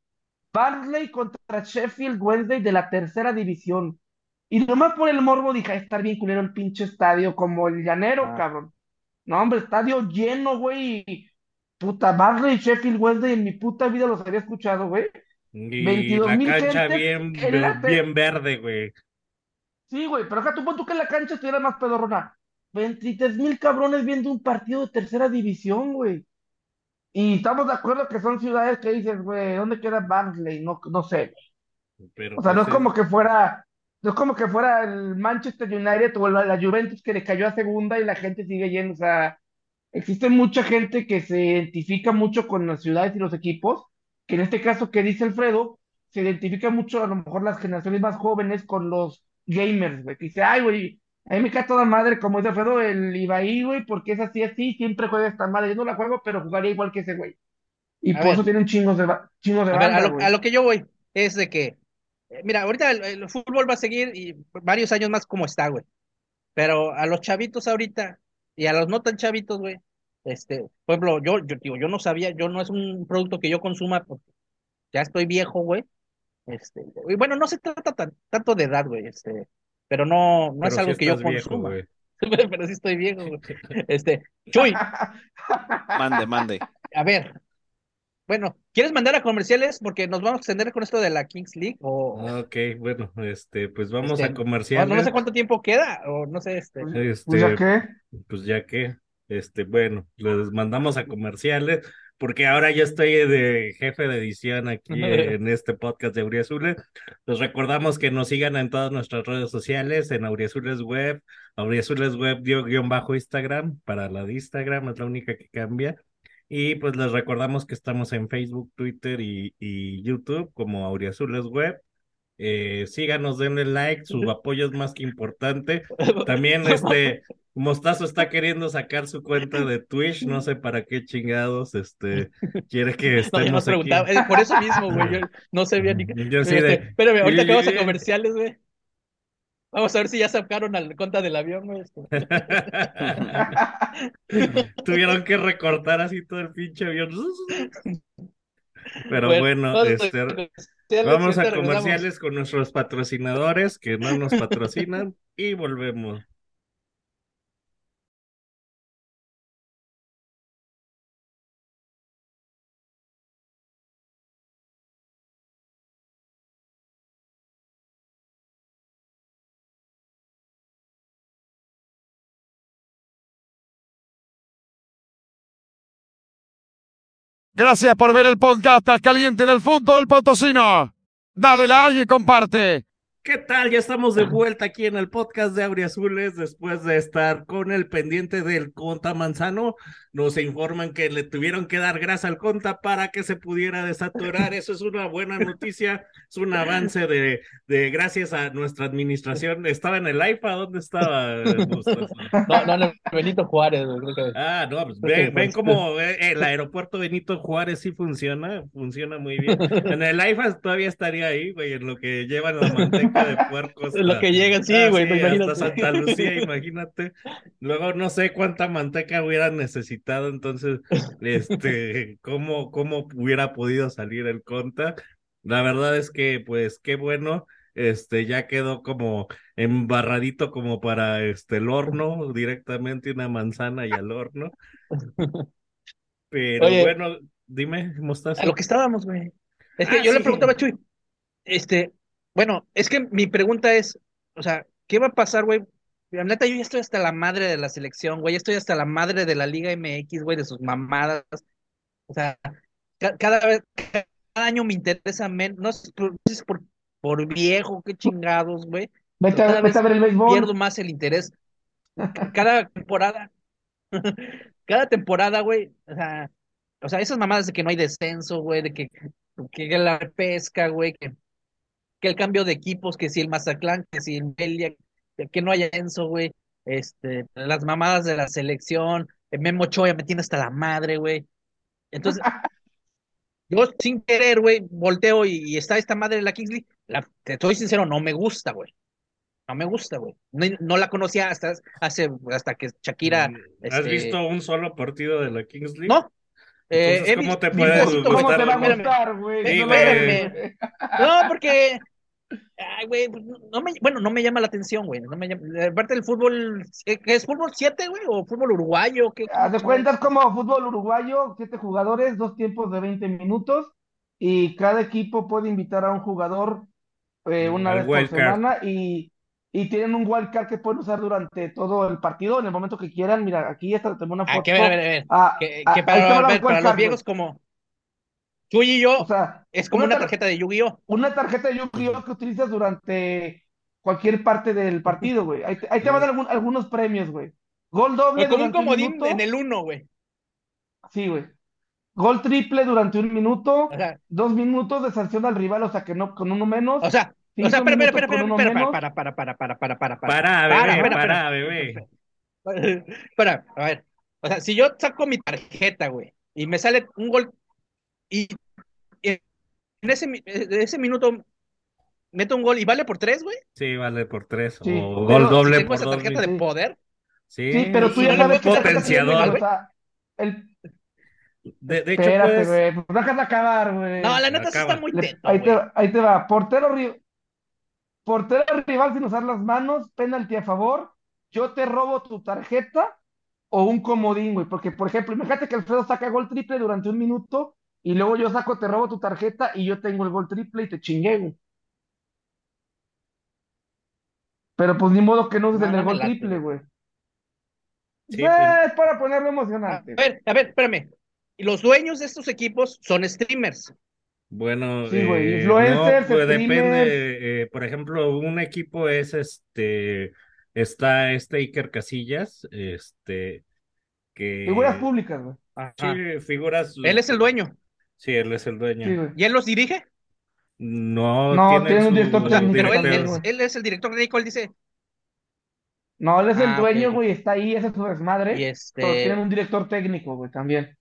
Barnsley contra Sheffield Wednesday de la tercera división. Y nomás por el morbo dije, "Ay, estar bien culero el pinche estadio, como el llanero, Ah. cabrón. No, hombre, estadio lleno, güey. Puta, Barnsley y Sheffield Wednesday en mi puta vida los había escuchado, güey. Y 22 la mil cancha gentes bien, bien verde, güey. Sí, güey, pero acá tú pon tú que en la cancha estuviera más pedorrona. 23 mil cabrones viendo un partido de tercera división, güey. Y estamos de acuerdo que son ciudades que dices, güey, ¿dónde queda Barnsley? No, no sé. Pero, O sea, no pues, es como que fuera, no es como que fuera el Manchester United o la, la Juventus que le cayó a segunda y la gente sigue yendo. O sea, existe mucha gente que se identifica mucho con las ciudades y los equipos, que en este caso que dice Alfredo, se identifica mucho a lo mejor las generaciones más jóvenes con los gamers, güey, que dice, ay, güey, a mí me cae toda madre, como dice Alfredo, el Ibai, güey, porque es así, así, siempre juega esta madre. Yo no la juego, pero jugaría igual que ese güey. Y A por ver. eso tienen chingos de, chingos de a ver, lo, a lo que yo voy es de que, eh, mira, ahorita el, el fútbol va a seguir y varios años más como está, güey. Pero a los chavitos ahorita y a los no tan chavitos, güey, este, por ejemplo, yo, yo digo, yo no sabía, yo no es un producto que yo consuma porque ya estoy viejo, güey. Este, y bueno, no se trata tan, tanto de edad, güey, este, pero no, no es algo que yo viejo, consuma. güey. pero sí estoy viejo, güey. Este, Chuy, Mande, mande. a ver, bueno, ¿quieres mandar a comerciales? Porque nos vamos a extender con esto de la Kings League o, Ok, bueno, este, pues vamos Este, a comerciales. no, no sé cuánto tiempo queda, o no sé, este. Este, Pues ya que, pues ya que, este, bueno, les mandamos a comerciales, porque ahora yo estoy de jefe de edición aquí en este podcast de Auriazules. Les recordamos que nos sigan en todas nuestras redes sociales, en Auriazules Web, Auriazules Web dio guion bajo Instagram, para la de Instagram es la única que cambia. Y pues les recordamos que estamos en Facebook, Twitter y, y YouTube como Auriazules Web. Eh, síganos, denle like, su apoyo es más que importante. También este Mostazo está queriendo sacar su cuenta de Twitch, no sé para qué chingados, este, quiere que No, yo estemos aquí. por eso mismo, güey, yo no sabía ni qué. Sí Este, de, espérame, ahorita que vamos a comerciales, güey. Vamos a ver si ya sacaron la cuenta del avión, güey. este. Tuvieron que recortar así todo el pinche avión. Pero Bueno, bueno, vamos a este, vamos a comerciales con nuestros patrocinadores que no nos patrocinan y volvemos. Gracias por ver el podcast Caliente del Fútbol Potosino. Dale like y comparte. ¿Qué tal? Ya estamos de vuelta aquí en el podcast de Auriazules después de estar con el pendiente del Conta Manzano. Nos informan que le tuvieron que dar grasa al Conta para que se pudiera desaturar. Eso es una buena noticia, es un avance de, de gracias a nuestra administración. ¿Estaba en el IFA? ¿Dónde estaba? No, no, no, Benito Juárez. Creo que... Ah, no, pues ven, ven como eh, el aeropuerto Benito Juárez sí funciona, funciona muy bien. En el IFA todavía estaría ahí, güey, en lo que llevan la manteca de puercos. Lo que llega, sí, güey, sí, imagínate. hasta Santa Lucía, imagínate. Luego no sé cuánta manteca hubieran necesitado, entonces, este, cómo, cómo hubiera podido salir el conta. La verdad es que, pues, qué bueno, este, ya quedó como embarradito como para este el horno, directamente una manzana y al horno. Pero Oye. bueno, dime, Mostaza. A lo que estábamos, güey. Es que Ah, yo le preguntaba a Chuy, este, bueno, es que mi pregunta es, o sea, ¿qué va a pasar, güey? La neta, yo ya estoy hasta la madre de la selección, güey, ya estoy hasta la madre de la Liga MX, güey, de sus mamadas. O sea, ca- cada vez, cada año me interesa menos, no sé si es por, por viejo, qué chingados, güey. A, vete a ver el béisbol. Pierdo más el interés. Cada temporada, cada temporada, güey, o sea, o sea, esas mamadas de que no hay descenso, güey, de que, que la pesca, güey, que, que el cambio de equipos, que si el Mazatlán, que si el Melia, que, no haya descenso, güey, este, las mamadas de la selección, el Memo Ochoa me tiene hasta la madre, güey. Entonces, yo sin querer, güey, volteo y, y está esta madre de la Kingsley, la, te estoy sincero, no me gusta, güey. No me gusta, güey. No, no la conocía hasta hace, hasta que Shakira, Mm, ¿Has este, visto un solo partido de la Kings League? no. Eh, Entonces, ¿cómo te puede ¿Cómo te va a gustar, güey? Sí. No, porque, ay, güey, pues, no me, bueno, no me llama la atención, güey. No me llama, aparte del fútbol, ¿qué es fútbol 7, güey? ¿O fútbol uruguayo? ¿Qué, Haz de cuentas como fútbol uruguayo, siete jugadores, dos tiempos de 20 minutos, y cada equipo puede invitar a un jugador eh, una Al vez por semana y, y tienen un wild card que pueden usar durante todo el partido, en el momento que quieran. Mira, aquí esta tengo una Ah, foto. que ver, a ver, a ver. Ah, Que, ah, que para, ver, los viejos como tú y yo, O sea, es como una una tar- tarjeta de Yu-Gi-Oh! una tarjeta de Yu-Gi-Oh que utilizas durante cualquier parte del partido, güey. Ahí, te- ahí te van algún- algunos premios, güey. Gol doble como un un comodín minuto. en el 1, güey. Sí, güey. Gol triple durante un minuto. O sea, Dos minutos de sanción al rival, o sea que no con uno menos. o sea, o sea, espera, espera, espera, uno para, para, para, para, para, para, para, Para, bebé, para, espera. bebé. Espera, a ver. O sea, si yo saco mi tarjeta, güey, y me sale un gol, y en ese, mi- en ese minuto meto un gol y vale por tres, güey. Sí, vale por tres. Sí, o pero gol si doble Tengo por esa dos. tarjeta de Sí. poder. Sí, Sí, pero tú ya sabes que potenciador. tiene, o sea, el, De, de hecho, espérate, puedes. güey, pues déjala acabar, güey. No, la neta sí está muy teto, ahí, te, ahí te va. Portero, ri- portero rival sin usar las manos, penalti a favor. Yo te robo tu tarjeta o un comodín, güey. Porque, por ejemplo, imagínate que Alfredo saca gol triple durante un minuto y luego yo saco, te robo tu tarjeta y yo tengo el gol triple y te chingué, güey. Pero pues ni modo que no uses No, el no gol late, triple, güey. Sí, Eh, es para ponerlo A emocionante. ver, a ver, espérame. Y los dueños de estos equipos son streamers. Bueno, Sí, eh, influencers, no, pues streamers. depende. eh, por ejemplo, un equipo es este, está este Iker Casillas, este, que Figuras públicas, güey. Ajá. sí, figuras. Él es el dueño. Sí, él es el dueño. Sí. ¿Y él los dirige? No, No, tiene un director técnico. Pero él, es el director técnico, él dice. No, él es el Ah, dueño, güey, está ahí, ese es su desmadre. Y Pero tienen este. un director técnico, güey, también.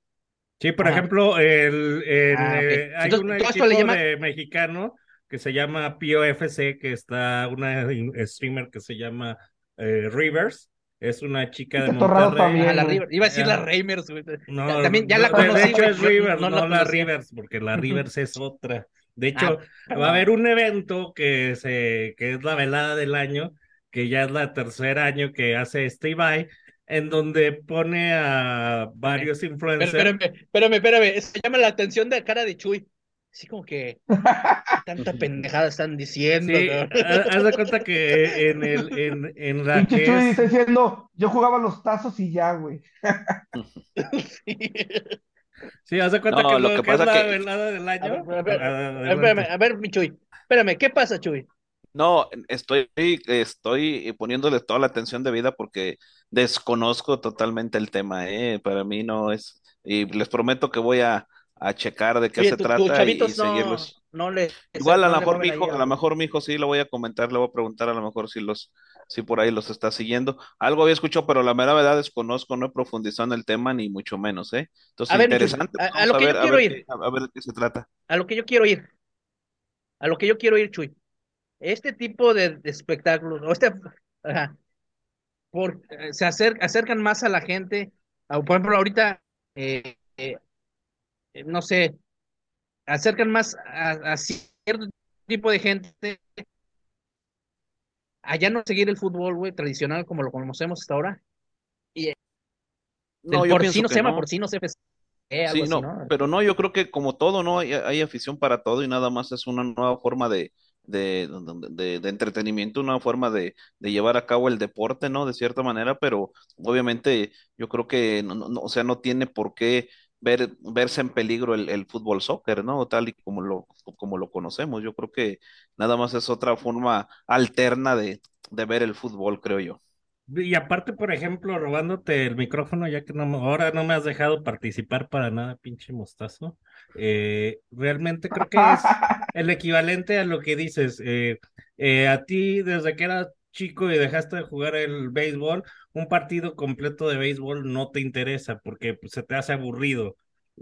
Sí, por ejemplo, el, Ah, eh, hay Entonces, un ¿todo esto equipo le llama- de mexicano que se llama POFC, que está una streamer que se llama eh, Rivers, es una chica de Monterrey. también. Ah, la. River- Iba a decir la Reimers, güey. No, también ya la conocí, de hecho es Rivers, no no, la la. Rivers, porque la Rivers es otra. De Ah, hecho, va a haber un evento que se, que es la velada del año, que ya es la tercer año que hace este Ibai, en donde pone a varios influencers. espérame, espérame, espérame. Eso llama la atención de la cara de Chuy. Así como que tanta pendejada están diciendo. Sí, haz de cuenta que en el, en, en la Chuy es- está diciendo, yo jugaba los tazos y ya, güey. sí, haz de cuenta No, que lo lo que que es pasa la que- velada del A año. ver, a ver, Ah, a ver, espérame, a ver, mi Chuy. Espérame, ¿qué pasa, Chuy? No, estoy, estoy poniéndole toda la atención de vida porque desconozco totalmente el tema, ¿eh? Para mí no es, y les prometo que voy a, a checar de qué se tu- trata y, y no, seguirlos. no Igual a lo mejor mi hijo, a lo mejor mi hijo sí lo voy a comentar, le voy a preguntar a lo mejor si los, si por ahí los está siguiendo. Algo había escuchado, pero la mera verdad desconozco, no he profundizado en el tema ni mucho menos, ¿eh? A Entonces, ver, interesante, a, lo que yo ver, quiero ver ir, a ver de qué se trata. a lo que yo quiero ir, a lo que yo quiero ir, Chuy. Este tipo de, de espectáculos, o este, ajá, por, eh, se acer- acercan más a la gente. a- por ejemplo, ahorita, eh, eh, no sé, acercan más a, a cierto tipo de gente a ya no seguir el fútbol, güey, tradicional como lo conocemos hasta ahora. Y eh, No, yo porcino pienso se que llama no. porcino CFC, algo Sí, así, no, ¿no? pero no, yo creo que como todo, ¿no? Hay, hay afición para todo y nada más es una nueva forma de, de, de, entretenimiento, una forma de, de llevar a cabo el deporte, ¿no? De cierta manera, pero obviamente yo creo que, no, no, no, o sea, no tiene por qué ver, verse en peligro el, el fútbol soccer, ¿no? Tal y como lo, como lo conocemos. Yo creo que nada más es otra forma alterna de, de ver el fútbol, creo yo. Y aparte, por ejemplo, robándote el micrófono, ya que no ahora no me has dejado participar para nada, pinche mostazo. eh, realmente creo que es el equivalente a lo que dices. eh, eh, a ti, desde que eras chico y dejaste de jugar el béisbol, un partido completo de béisbol no te interesa porque pues, se te hace aburrido.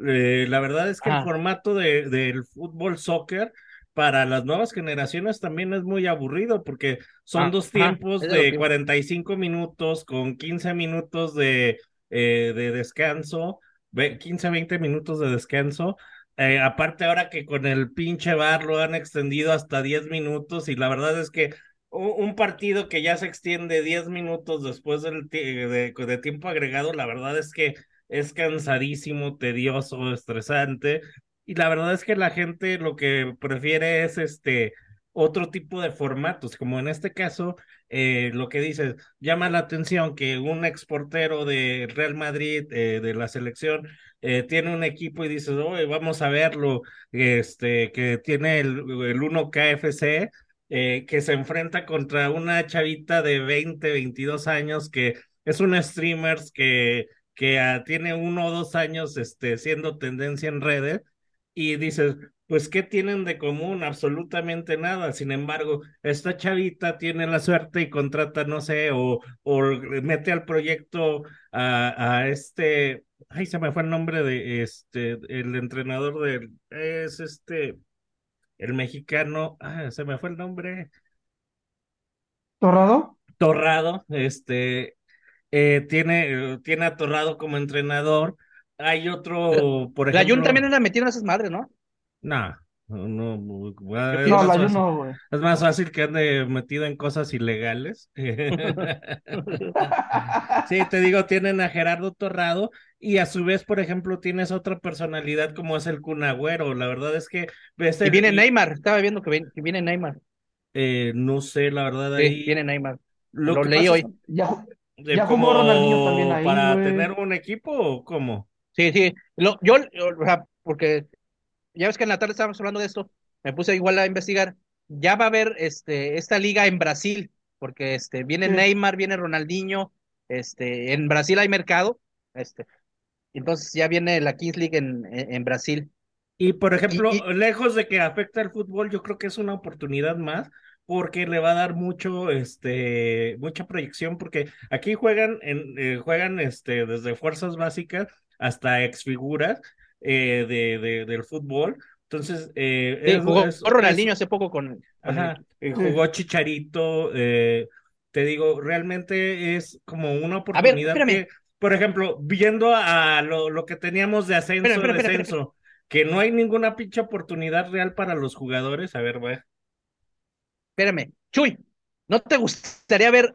Eh, la verdad es que el formato de, del fútbol soccer para las nuevas generaciones también es muy aburrido porque son Ah, dos tiempos es de lo de que- 45 minutos con 15 minutos de, eh, de descanso, ve- 15, 20 minutos de descanso. Eh, aparte ahora que con el pinche bar lo han extendido hasta 10 minutos y la verdad es que un partido que ya se extiende 10 minutos después del de, de tiempo agregado, la verdad es que es cansadísimo, tedioso, estresante. Y la verdad es que la gente lo que prefiere es este otro tipo de formatos, como en este caso, eh, lo que dices, llama la atención que un exportero de Real Madrid, eh, de la selección, eh, tiene un equipo y dices, oye, vamos a verlo, este, que tiene el, el 1KFC, eh, que se enfrenta contra una chavita de 20, 22 años que es una streamer que, que ah, tiene uno o dos años este, siendo tendencia en redes y dices, pues, ¿qué tienen de común? Absolutamente nada. Sin embargo, esta chavita tiene la suerte y contrata, no sé, o, o mete al proyecto a, este, ay, se me fue el nombre de este, el entrenador del, es este, el mexicano, ah, se me fue el nombre, ¿Torrado? Torrado, este, eh, tiene, eh, tiene a Torrado como entrenador. Hay otro, por La Jun ejemplo. también anda metida en esas madres, ¿no? No, no, no, Creo es No, más la fácil- no, güey. es más fácil que ande metido en cosas ilegales. Sí, te digo, tienen a Gerardo Torrado y a su vez, por ejemplo, tienes otra personalidad como es el Kun Agüero. La verdad es que ves Y el- viene Neymar, estaba viendo que, ven- que viene Neymar. eh, no sé, la verdad Sí, ahí viene Neymar. lo leí pasa hoy. Ya, ya jugó como Ronaldinho también ahí, para güey. tener un equipo o cómo. Sí, sí. Lo, yo, o sea, porque ya ves que en la tarde estábamos hablando de esto, me puse igual a investigar. Ya va a haber este, esta liga en Brasil, porque este, viene Sí. Neymar, viene Ronaldinho, este, en Brasil hay mercado, este, entonces ya viene la Kings League en, en, Brasil. Y por ejemplo, y- lejos de que afecte al fútbol, yo creo que es una oportunidad más porque le va a dar mucho, este, mucha proyección, porque aquí juegan, en, eh, juegan, este, desde fuerzas básicas hasta exfiguras eh, de, de, del fútbol. Entonces, eh, Sí, es- jugó es- Ronaldinho es- hace poco con, Ajá, eh, jugó Chicharito, eh, te digo, realmente es como una oportunidad espérame. que, por ejemplo, viendo a lo, lo que teníamos de ascenso, espera, descenso, que no hay ninguna pinche oportunidad real para los jugadores, a ver, va. Espérame, Chuy, ¿no te gustaría ver,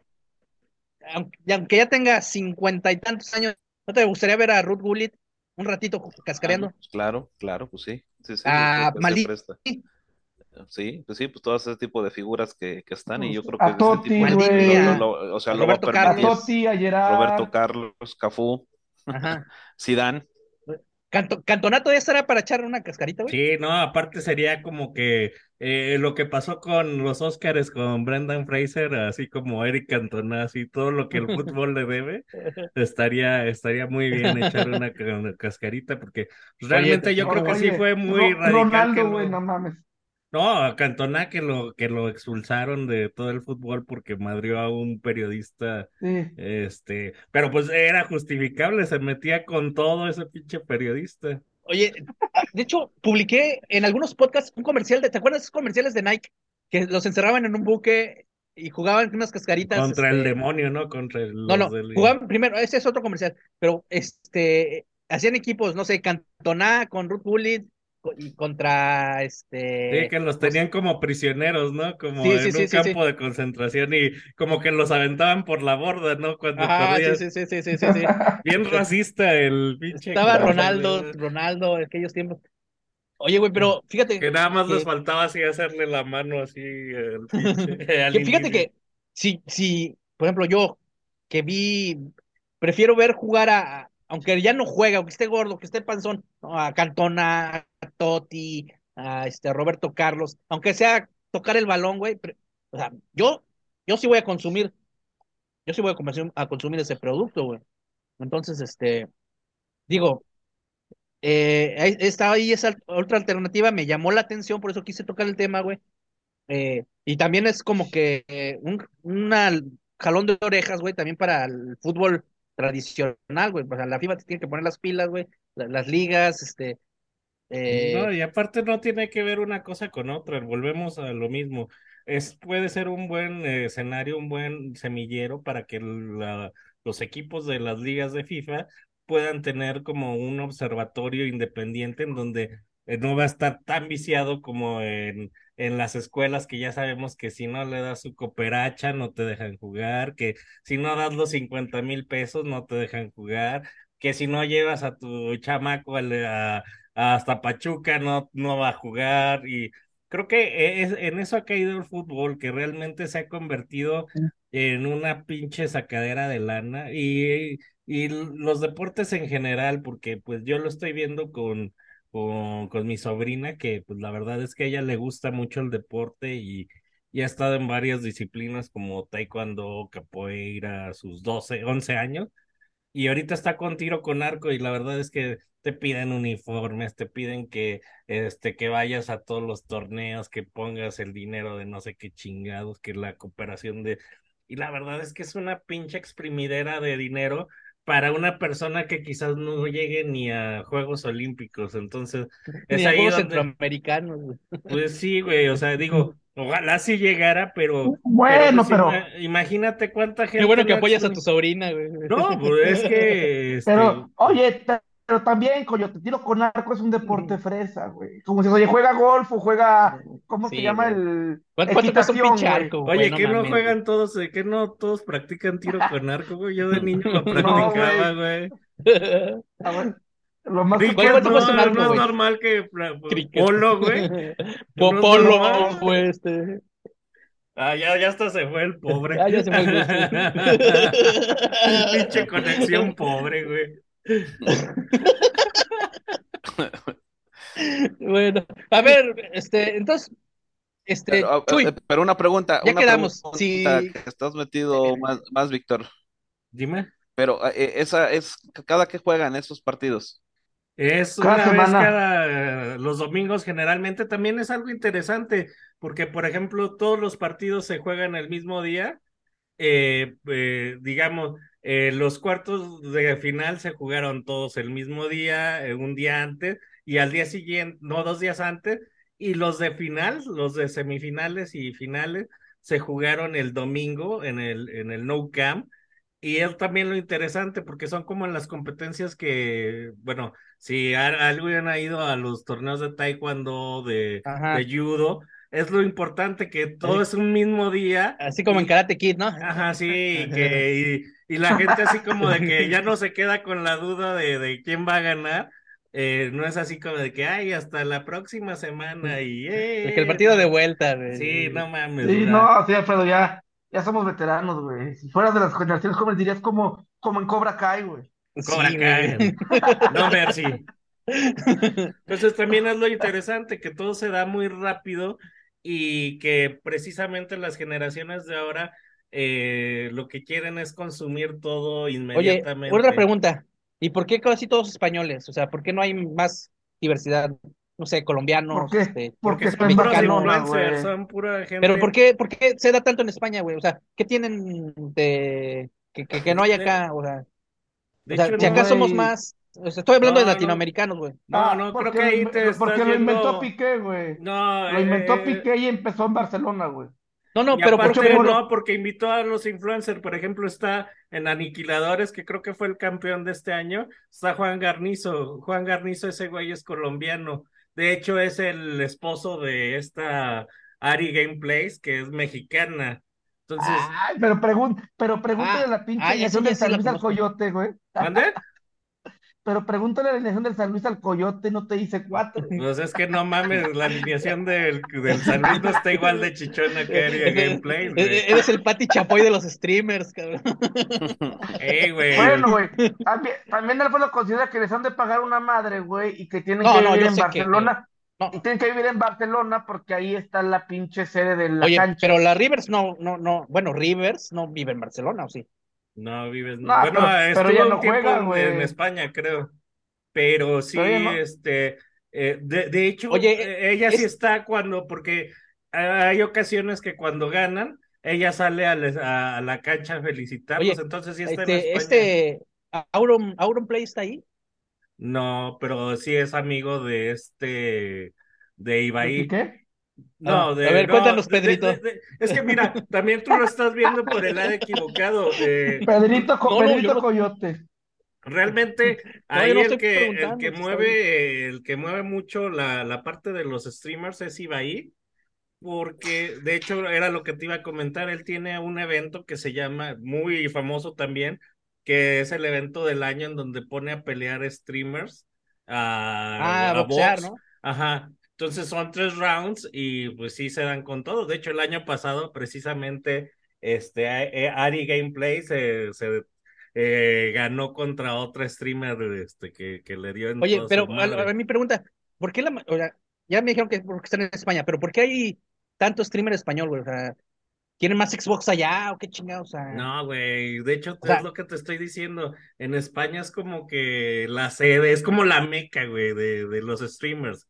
aunque, ya tenga cincuenta y tantos años, ¿no te gustaría ver a Ruth Gullit un ratito cascareando? Ah, pues claro, claro, pues sí. Sí, sí, Ah, Malí. Sí, pues sí, pues todo ese tipo de figuras que, que están y yo creo A que este Totti, tipo de güey. lo- lo- o sea, A lo va a Roberto A permitir Carlos. Totti, a Gerard. Roberto Carlos, Cafú, Ajá. Zidane, Canto, Cantonato ya estará para echar una cascarita, güey. Sí, no, aparte sería como que eh, lo que pasó con los Oscars con Brendan Fraser, así como Eric Cantona, así todo lo que el fútbol le debe, estaría, estaría muy bien echar una, cascarita, porque realmente yo creo que sí fue muy radical. Ronaldo, güey, no mames. No, a Cantona que lo, que lo expulsaron de todo el fútbol porque madrió a un periodista, este, pero pues era justificable, se metía con todo ese pinche periodista. Oye, de hecho, publiqué en algunos podcasts un comercial de, ¿te acuerdas de esos comerciales de Nike? Que los encerraban en un buque y jugaban con unas cascaritas. Contra el este, demonio, ¿no? Contra el. No, no, jugaban primero, ese es otro comercial, pero este, hacían equipos, no sé, Cantona con Ruth Bullitt, y contra este. Sí, que los tenían como prisioneros, ¿no? Como en un campo de concentración y como que los aventaban por la borda, ¿no? Cuando ah, sí, sí, sí, sí, sí, Bien racista el pinche. Estaba Ronaldo, Ronaldo en aquellos tiempos. Oye, güey, pero fíjate. Que nada más les faltaba así hacerle la mano así. El fíjate que, si, si, por ejemplo, yo que vi, prefiero ver jugar a, aunque ya no juega, aunque esté gordo, que esté panzón, a Cantona, a Totti, a este, Roberto Carlos, aunque sea tocar el balón, güey, o sea, yo, yo sí voy a consumir, yo sí voy a consumir, a consumir ese producto, güey. Entonces, este, digo, eh, estaba ahí esa otra alternativa, me llamó la atención, por eso quise tocar el tema, güey. Eh, y también es como que eh, un una jalón de orejas, güey, también para el fútbol tradicional, güey. O sea, la FIFA tiene que poner las pilas, güey. Las, ligas, este. Eh... No, y aparte no tiene que ver una cosa con otra. Volvemos a lo mismo. Es, puede ser un buen eh, escenario, un buen semillero para que los equipos de las ligas de FIFA puedan tener como un observatorio independiente en donde eh, no va a estar tan viciado como en, en las escuelas que ya sabemos que si no le das su cooperacha no te dejan jugar, que si no das los 50 mil pesos no te dejan jugar, que si no llevas a tu chamaco a, hasta Pachuca no, no va a jugar y creo que es, en eso ha caído el fútbol, que realmente se ha convertido en una pinche sacadera de lana y, y los deportes en general, porque pues yo lo estoy viendo con con, con mi sobrina, que pues la verdad es que a ella le gusta mucho el deporte y, y ha estado en varias disciplinas como taekwondo, capoeira, a sus 12, 11 años. Y ahorita está con tiro con arco y la verdad es que te piden uniformes, te piden que, este, que vayas a todos los torneos, que pongas el dinero de no sé qué chingados, que la cooperación de... Y la verdad es que es una pinche exprimidera de dinero para una persona que quizás no llegue ni a Juegos Olímpicos. Entonces, es ni a Juegos Centroamericanos. Pues sí, güey, o sea, digo, ojalá sí llegara, pero. Bueno, pero. Pues, imagínate cuánta gente. Qué bueno que apoyas a tu sobrina, güey. No, pues es que. Pero, este, oye, pero también, coño, te tiro con arco es un deporte fresa, güey. Como si, oye, juega golf o juega, ¿cómo se llama el? ¿Cuánto, cuánto un pinche arco, Oye, ¿qué no, juegan todos, eh? ¿Qué no todos practican tiro con arco, güey? Yo de niño lo practicaba, güey. A ver, lo más ¿Cuánto no, un arco, no es normal que polo, güey. Polo, güey, este. Ah, ya, ya hasta se fue el pobre. Ah, ya se fue el Pinche conexión pobre, güey. Bueno, a ver, este, entonces, este, pero, pero una pregunta, ya quedamos. si estás metido más, más, Víctor. Dime. Pero eh, esa es cada que juegan esos partidos. Es una vez cada los domingos generalmente también es algo interesante porque por ejemplo todos los partidos se juegan el mismo día eh, eh, digamos eh, los cuartos de final se jugaron todos el mismo día, eh, un día antes, y al día siguiente, no, dos días antes, y los de final, los de semifinales y finales, se jugaron el domingo en el, en el No Camp. Y es también lo interesante, porque son como en las competencias que, bueno, si alguien ha ido a los torneos de taekwondo, de, de judo, es lo importante que todo es un mismo día. Así como en Karate Kid, ¿no? Ajá, sí, que, y la gente así como de que ya no se queda con la duda de, de quién va a ganar. Eh, no es así como de que, ay, hasta la próxima semana y... Eh, que el partido de vuelta. Sí, no mames. Sí, no, sí, Alfredo, ya, ya somos veteranos, güey. Si fueras de las generaciones jóvenes dirías como, como en Cobra Kai, güey. Cobra Kai. No, Mercy. Entonces también es lo interesante, que todo se da muy rápido y que precisamente las generaciones de ahora eh, lo que quieren es consumir todo Oye, inmediatamente. otra pregunta. ¿Y por qué casi todos españoles? O sea, ¿por qué no hay más diversidad? No sé, colombianos, ¿Por qué? este, Porque son en puros mexicanos, güey. son pura gente. Pero ¿por qué, por qué se da tanto en España, güey? O sea, ¿qué tienen de que, que, que no hay acá? O sea, De o sea, hecho, si no, acá somos más, estoy hablando de No, no. latinoamericanos, güey. no, Ah, no, creo porque que lo ahí in- te Porque estás lo inventó yendo- Piqué, güey. No, Lo inventó eh, Piqué y empezó en Barcelona, güey. No, no, Y pero ¿por no, porque invitó a los influencers, por ejemplo, está en Aniquiladores, que creo que fue el campeón de este año, está Juan Garnizo. Juan Garnizo, ese güey es colombiano. De hecho, es el esposo de esta Ari Gameplays, que es mexicana. Entonces, Ay, pero, pregun pero pregúntale Ah, a la pinche ah, San la Luis al. Coyote, güey. ¿mande? Pero pregúntale la alineación del San Luis al Coyote, no te dice cuatro. Pues es que no mames, la alineación del, del San Luis no está igual de chichona que Ari Gameplays, güey. E- Eres el Pati Chapoy de los streamers, cabrón. Ey, güey. Bueno, güey. También, también Alfredo considera que les han de pagar una madre, güey, y que tienen No, que no, vivir en sé que- Barcelona. No. Y tienen que vivir en Barcelona porque ahí está la pinche sede de la Oye, cancha. pero la Rivers no, no, no, bueno, Rivers no vive en Barcelona, ¿o sí? No vives. No, bueno, pero- pero estuvo ya no un tiempo juega, en- güey. en España, creo. Pero sí, Pero ya no- este, eh, de, de hecho, Oye, eh, ella sí es- está cuando, porque hay ocasiones que cuando ganan, ella sale a, les- a- a la cancha a felicitarlos, Oye, entonces sí está en Este, España. este, Auron, Auron Play está ahí. No, pero sí es amigo de este, de Ibai. ¿Y qué? No, Ah, de, a ver, no, cuéntanos, Pedrito. de- de- es que mira, también tú lo estás viendo por el lado equivocado. Pedrito, Co- No, Pedrito Coyote. Realmente No, ahí el que, el que mueve, el que mueve mucho la, la parte de los streamers es Ibai, porque de hecho era lo que te iba a comentar, él tiene un evento que se llama, muy famoso también, que es el evento del año en donde pone a pelear streamers a, Ah, a boxear, box. ¿no? Ajá. Entonces son tres rounds y pues sí se dan con todo. De hecho, el año pasado, precisamente, este eh, Ari Gameplay se, se eh, ganó contra otra streamer este, que, que le dio en Oye, pero a, a mi pregunta, ¿por qué la, o sea, ya me dijeron que porque están en España, pero ¿por qué hay tanto streamer español, güey? O sea, ¿tienen más Xbox allá o qué chingados? O sea, No, güey, de hecho O sea- es lo que te estoy diciendo. En España es como que la sede, es como la meca, güey, de, de los streamers.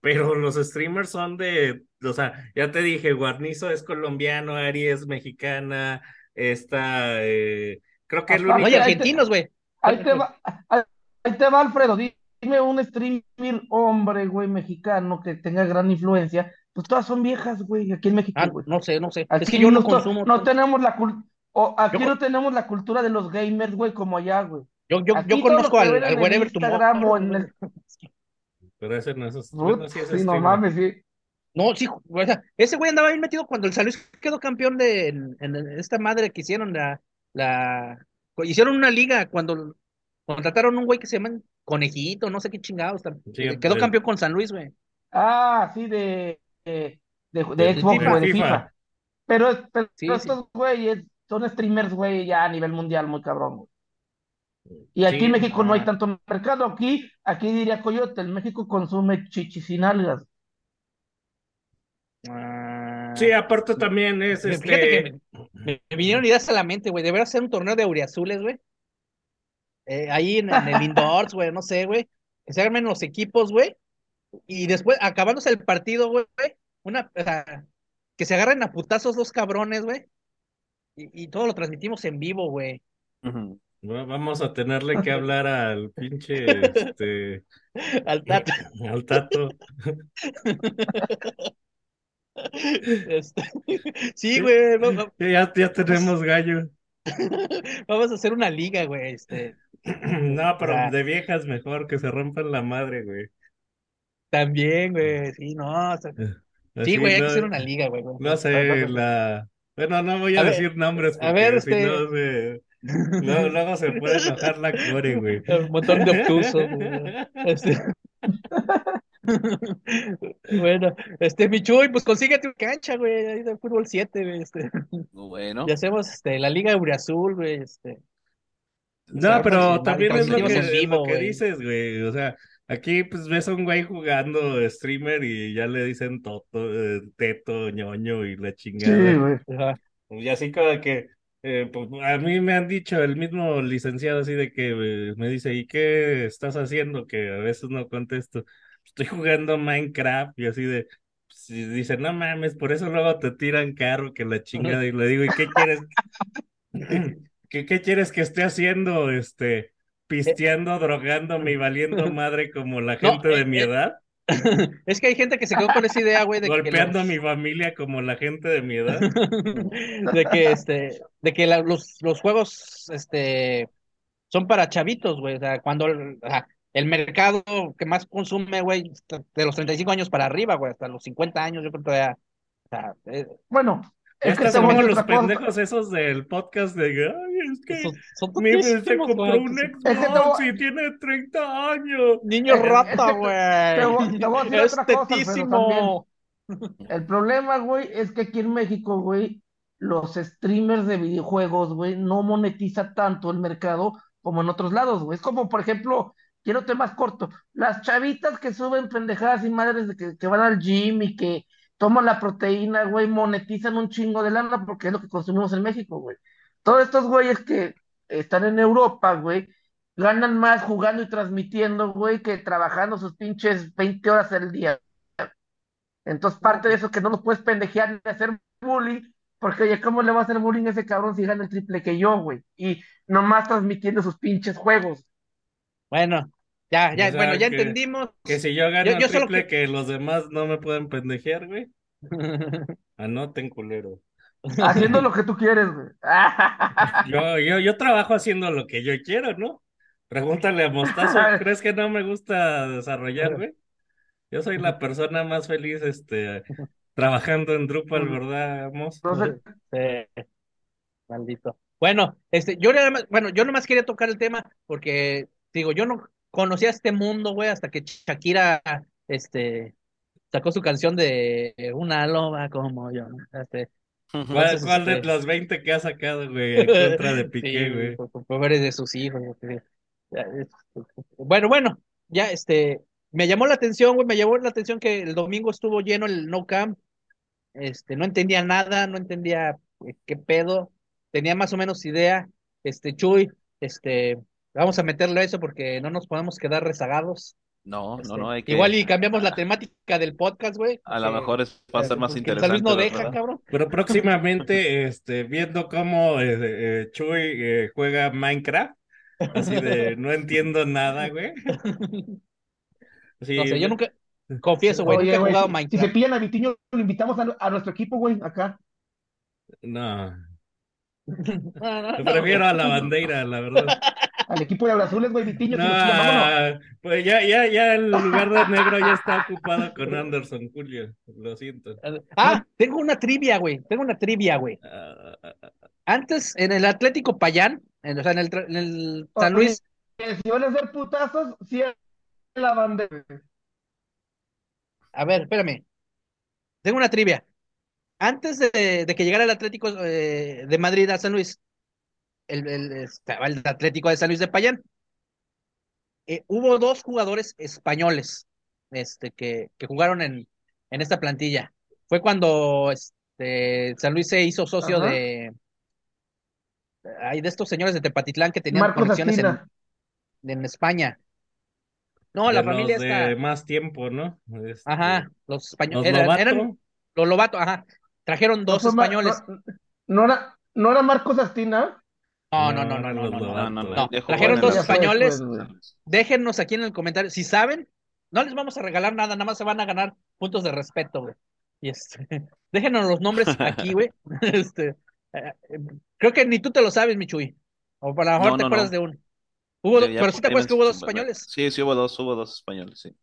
Pero los streamers son de, o sea, ya te dije, Guarnizo es colombiano, Ari es mexicana, esta, eh, creo que el Aparte, no único... hay argentinos, güey. Ahí te va, ahí ahí te va, Alfredo. Dime un streamer hombre, güey, mexicano que tenga gran influencia. Pues todas son viejas, güey, aquí en México, Ah, güey. no sé, no sé. Aquí Es que yo no consumo. no tenemos la cul- o aquí Yo- no tenemos la cultura de los gamers, güey, como allá, güey. Yo, yo, yo conozco al, al en Wherever Tomorrow. Instagram o en el- Pero ese no es, Put, bueno, sí es sí, no streamer. mames, sí. No, sí, o sea, ese güey andaba bien metido cuando el San Luis quedó campeón de en, en esta madre que hicieron la, la hicieron una liga cuando contrataron un güey que se llama Conejito, no sé qué chingados, Sí, quedó campeón con San Luis, güey. Ah, sí, de, de, de, de De Xbox, FIFA. güey, de FIFA. FIFA. Pero, pero Sí, estos güeyes son streamers, güey, ya a nivel mundial, muy cabrón, güey. Y aquí Sí, en México no hay tanto mercado. Aquí, aquí diría Coyote, el México consume chichis y nalgas. Ah, Sí, aparte también es Fíjate este... que me, me vinieron ideas a la mente, güey. Debería ser un torneo de auriazules, güey. Eh, ahí en, en el indoors, güey, no sé, güey. Que se armen los equipos, güey. Y después, acabándose el partido, güey, una, o sea, que se agarren a putazos dos cabrones, güey. Y, y todo lo transmitimos en vivo, güey. Va- Vamos a tenerle que hablar al pinche, este, Al tato. al Tato. Este, Sí, güey. Ya, ya tenemos gallo. Vamos a hacer una liga, güey. Este, No, pero Ah. de viejas mejor, que se rompan la madre, güey. también, güey. Sí, no. o sea, Así, sí, güey, hay no, que hacer una liga, güey. No sé, la... Bueno, no voy a, A ver, decir nombres a porque si este- no se... Luego, luego se puede enojar la core, güey. Un montón de obtusos, güey. Este- Bueno, este, Michuy, pues consíguete una cancha, güey, ahí de fútbol 7, güey, este. Bueno, Y hacemos, este, la Liga Azul, güey, este. No, pero también es lo que, transmitimos en vivo, lo que güey. dices, güey. O sea, Aquí pues ves a un güey jugando streamer y ya le dicen toto, eh, teto, ñoño y la Sí, chingada. güey. Ajá. Y así como que eh, pues, a mí me han dicho el mismo licenciado así de que eh, me dice, ¿y qué estás haciendo? Que a veces no contesto. Estoy jugando Minecraft y así de, pues, y dice, no mames, por eso luego te tiran carro que la chingada. Y le digo, ¿y qué quieres? ¿Qué, qué quieres que esté haciendo? Este, pisteando, drogándome y valiendo madre como la No, gente de eh, mi eh, edad, Es que hay gente que se quedó con esa idea, güey, de que golpeando a mi familia como la gente de mi edad. de que este, de que la- los, los juegos, este, son para chavitos, güey. O sea, cuando el, mercado que más consume, güey, de los 35 años para arriba, güey, hasta los 50 años, yo creo que todavía. O sea, eh, Bueno, es que Estas te son voy a como los cosa. pendejos esos del podcast de, ay, es que son, son mi bebé se compró un que Es que te Xbox y tiene 30 años. Niño Es que rata, te güey. te voy a decir Es otra cosa, Alfredo, tetísimo. El problema, güey, es que aquí en México, güey, los streamers de videojuegos, güey, no monetiza tanto el mercado como en otros lados, güey. Es como, por ejemplo, quiero temas cortos, las chavitas que suben pendejadas y madres de que, que van al gym y que toman la proteína, güey, monetizan un chingo de lana porque es lo que consumimos en México, güey. Todos estos güeyes que están en Europa, güey, ganan más jugando y transmitiendo, güey, que trabajando sus pinches 20 horas al día. Entonces, parte de eso es que no nos puedes pendejear ni hacer bullying, porque oye, ¿cómo le va a hacer bullying a ese cabrón si gana el triple que yo, güey? Y nomás transmitiendo sus pinches juegos. Bueno, ya, ya, O sea, bueno, ya que- entendimos. Que si yo gano Yo- yo solo triple, que- que... los demás no me pueden pendejear, güey. Anoten, culero. Haciendo lo que tú quieres, güey. Yo, yo, yo trabajo haciendo lo que yo quiero, ¿no? Pregúntale a Mostazo, ¿crees que no me gusta desarrollar, güey? Yo soy la persona más feliz, este, trabajando en Drupal, ¿verdad, Mos? Entonces, Sí, maldito. Bueno, este, yo nada más, bueno, yo nomás quería tocar el tema porque, digo, yo no conocía este mundo, güey, hasta que Shakira, este, sacó su canción de Una loba como yo, ¿no? Este, ¿Cuál, Entonces, cuál de los 20 que ha sacado, güey, en contra de Piqué, sí, güey? por, por pobres de sus hijos, güey. Bueno, bueno, ya, este, me llamó la atención, güey, me llamó la atención que el domingo estuvo lleno el No Camp, este, no entendía nada, no entendía eh, qué pedo, tenía más o menos idea, este, Chuy, este, vamos a meterle a eso porque no nos podemos quedar rezagados. No, no, Este, no, hay que. Igual y cambiamos la temática del podcast, güey. A lo mejor es, va a ser más el San Luis interesante. no deja, ¿verdad? cabrón. Pero próximamente, este, viendo cómo eh, eh, Chuy eh, juega Minecraft, así de no entiendo nada, güey. Sí, No sé, yo nunca, confieso, güey, nunca he güey, jugado si, si Minecraft. se pillan a Vitiño, lo invitamos a, a nuestro equipo, güey, acá. No, No, no, prefiero a la bandera, la verdad. Al equipo de Abrazules, güey, Vitiño, No, pues ya, ya, ya el lugar de negro ya está ocupado con Anderson, Julio. Lo siento. Ah, tengo una trivia, güey. Tengo una trivia, güey. Ah, ah, ah, Antes, en el Atlético Payán, en, o sea, en el, en el San Luis, Si van a hacer putazos, sí es la bandera. a ver, espérame. Tengo una trivia. Antes de, de que llegara el Atlético eh, de Madrid a San Luis, el, el- estaba el Atlético de San Luis de Payán. Eh, hubo dos jugadores españoles este, que, que jugaron en, en esta plantilla. Fue cuando este, San Luis se hizo socio Ajá. de, ay, de estos señores de Tepatitlán que tenían Marcos conexiones en, España. No, de la los familia de está. más tiempo, ¿no? Este, Ajá, los españoles. Los Eran, eran los Lobato, ajá. Trajeron dos No españoles. No, no era, no era Marcos Astina. No, no, no, no, no, no, no. Trajeron dos españoles. Déjennos aquí en el comentario. Si saben, no les vamos a regalar nada, nada más se van a ganar puntos de respeto, güey. Y este, déjenos los nombres aquí, güey. Este, eh, creo que ni tú te lo sabes, Michuy. O por lo mejor No, te no, acuerdas no. de uno. Hubo, Ya- ya pero sí te acuerdas que hubo dos españoles. Sí, sí hubo dos, hubo dos españoles, sí.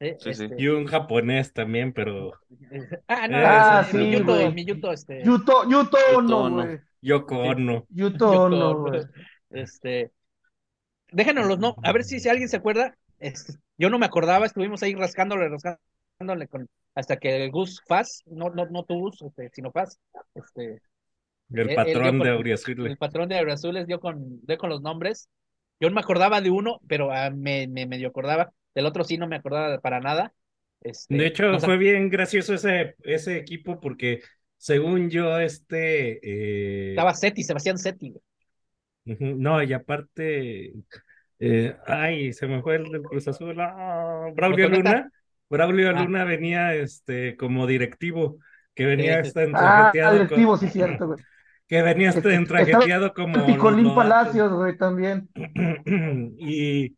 Eh, Sí, sí. este, Y un japonés también, pero eh, ah, no, Ah, ese, sí, Miyuto, güey. Miyuto, este. Yuto, Yuto Yuto Ono, güey. Yoko Ono. Yuto Yuto Ono, güey. Este, déjenos los no, a ver si, si alguien se acuerda. Este, yo no me acordaba, estuvimos ahí rascándole, rascándole con, hasta que el Gus Faz, no, no, no tu Gus, este, sino Faz, este, El Él- él patrón de con- Auriazul. el patrón de Abrazules dio con, dio con los nombres. Yo no me acordaba de uno, pero ah, me, me medio acordaba. Del otro sí no me acordaba para nada. Este, De hecho, fue bien gracioso ese, ese equipo porque según yo, este... eh, estaba Seti, Sebastián Seti, güey. Ujú, No, y aparte, eh, ay, se me fue el del Cruz Azul, ah, Braulio. Luna, Braulio Ah. Luna venía este como directivo, que venía este Ah, entrajeteado con- colectivo, sí, cierto, güey. que venía este Estaba entrajeteado como Picolín. Palacios, güey, también. Y,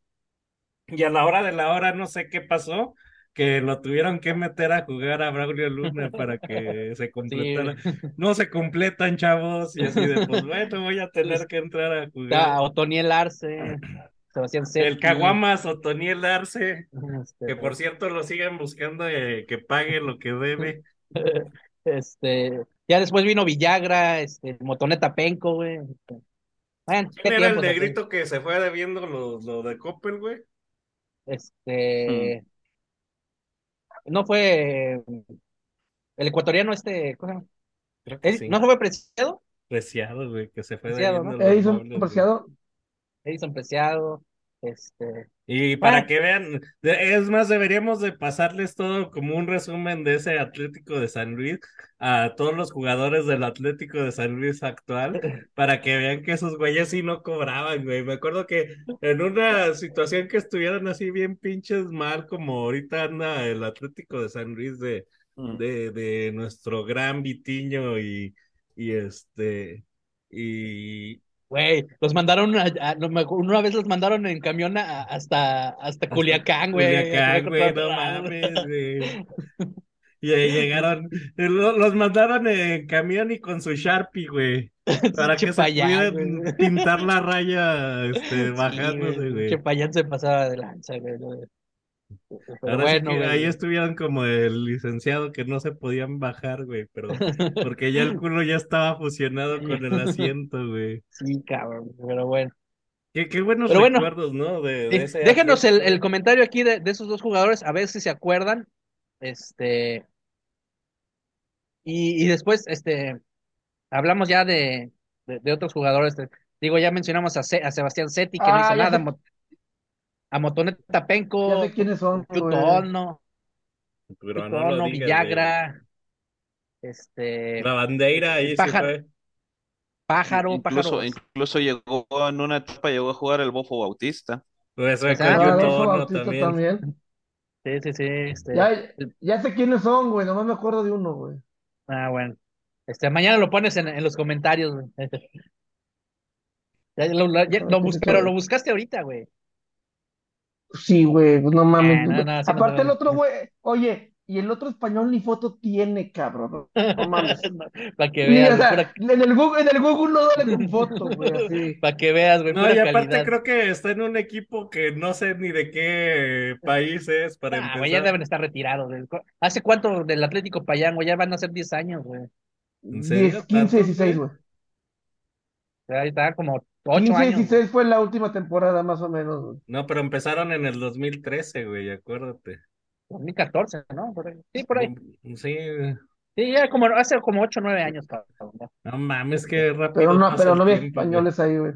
y a la hora de la hora no sé qué pasó, que lo tuvieron que meter a jugar a Braulio Luna para que se Sí, completara. No se completan, chavos, y así de, pues bueno, voy a tener que entrar a jugar. Otoniel Arce, Sebastián Seti. El Caguamas Otoniel Arce, este, que por cierto lo siguen buscando eh, que pague lo que debe. Este, ya después vino Villagra, este, Motoneta Penco, güey. Bueno, qué ¿Quién era el negrito que se fue debiendo lo, lo de Coppel, güey? Este, no fue el ecuatoriano este, ¿cómo se llama? Creo que Edi- sí. ¿No fue Preciado? Preciado, güey, que se fue Preciado, ¿no? Edison. Preciado. Edison Preciado, este, Y para Ah. que vean, es más, deberíamos de pasarles todo como un resumen de ese Atlético de San Luis a todos los jugadores del Atlético de San Luis actual, para que vean que esos güeyes sí no cobraban, güey. Me acuerdo que en una situación que estuvieran así bien pinches mal, como ahorita anda el Atlético de San Luis de, Mm. de, de nuestro gran Vitiño y, y este, y, güey, los mandaron, a- una vez los mandaron en camión a- hasta, hasta Culiacán, güey. Culiacán, güey, no mames, güey. Y ahí llegaron, lo- los mandaron en camión y con su Sharpie, güey, para que se Chepayán, pudieran güey. pintar la raya, este, Sí, bajándose, güey. Chepayán se pasaba de lanza, güey. ¿No? Pero Ahora sí que ahí estuvieron como el licenciado que no se podían bajar, güey, pero porque ya el culo ya estaba fusionado con el asiento, güey. Sí, cabrón, pero bueno. Qué, qué buenos Pero bueno, recuerdos, ¿no? De, de ese déjenos el, comentario aquí de, de esos dos jugadores, a ver si se acuerdan. Este. Y, y después, este. Hablamos ya de, de, otros jugadores. Digo, ya mencionamos a, a Sebastián Seti, que no Ah, hizo ya nada. A Motoneta Penco, Ya sé quiénes son, no Villagra, este. La bandera ahí se Pájaro. fue. Pájaro, Incluso, Pájaro. incluso llegó en una etapa, llegó a jugar el Bofo Bautista. Pues fue Pues, ah, Bautista también. también. Sí, sí, sí. Este. Ya, ya sé quiénes son, güey. Nomás me acuerdo de uno, güey. Ah, bueno. Este, mañana lo pones en, en los comentarios, güey. Ya lo, lo- ya lo sí, bus- pero sí. lo buscaste ahorita, güey. Sí, güey, pues no mames. No, no, sí, no Aparte te- el otro, güey, oye, y el otro español ni foto tiene, cabrón. No mames. Para que Ni, veas, o sea, pura- en el Google, en el Google no sale con foto, güey, para que veas, güey, No, y aparte calidad. creo que está en un equipo que no sé ni de qué país es para Ah, güey, ya empezar. deben estar retirados. güey. ¿Hace cuánto del Atlético Payán, güey? Ya van a ser 10 años, güey. ¿En serio? 10, 15, ¿Tantos, 16, güey? güey. Ahí está como 8 15, años. 16 fue la última temporada, más o menos, güey. No, pero empezaron en el 2013, güey, acuérdate. 2014, ¿no? Por ahí. Sí, por ahí. Sí, Sí, ya como hace como 8 o 9 años, cabrón. ¿no? no mames, qué rápido Pero no, pero no había tiempo, güey. españoles ahí, güey.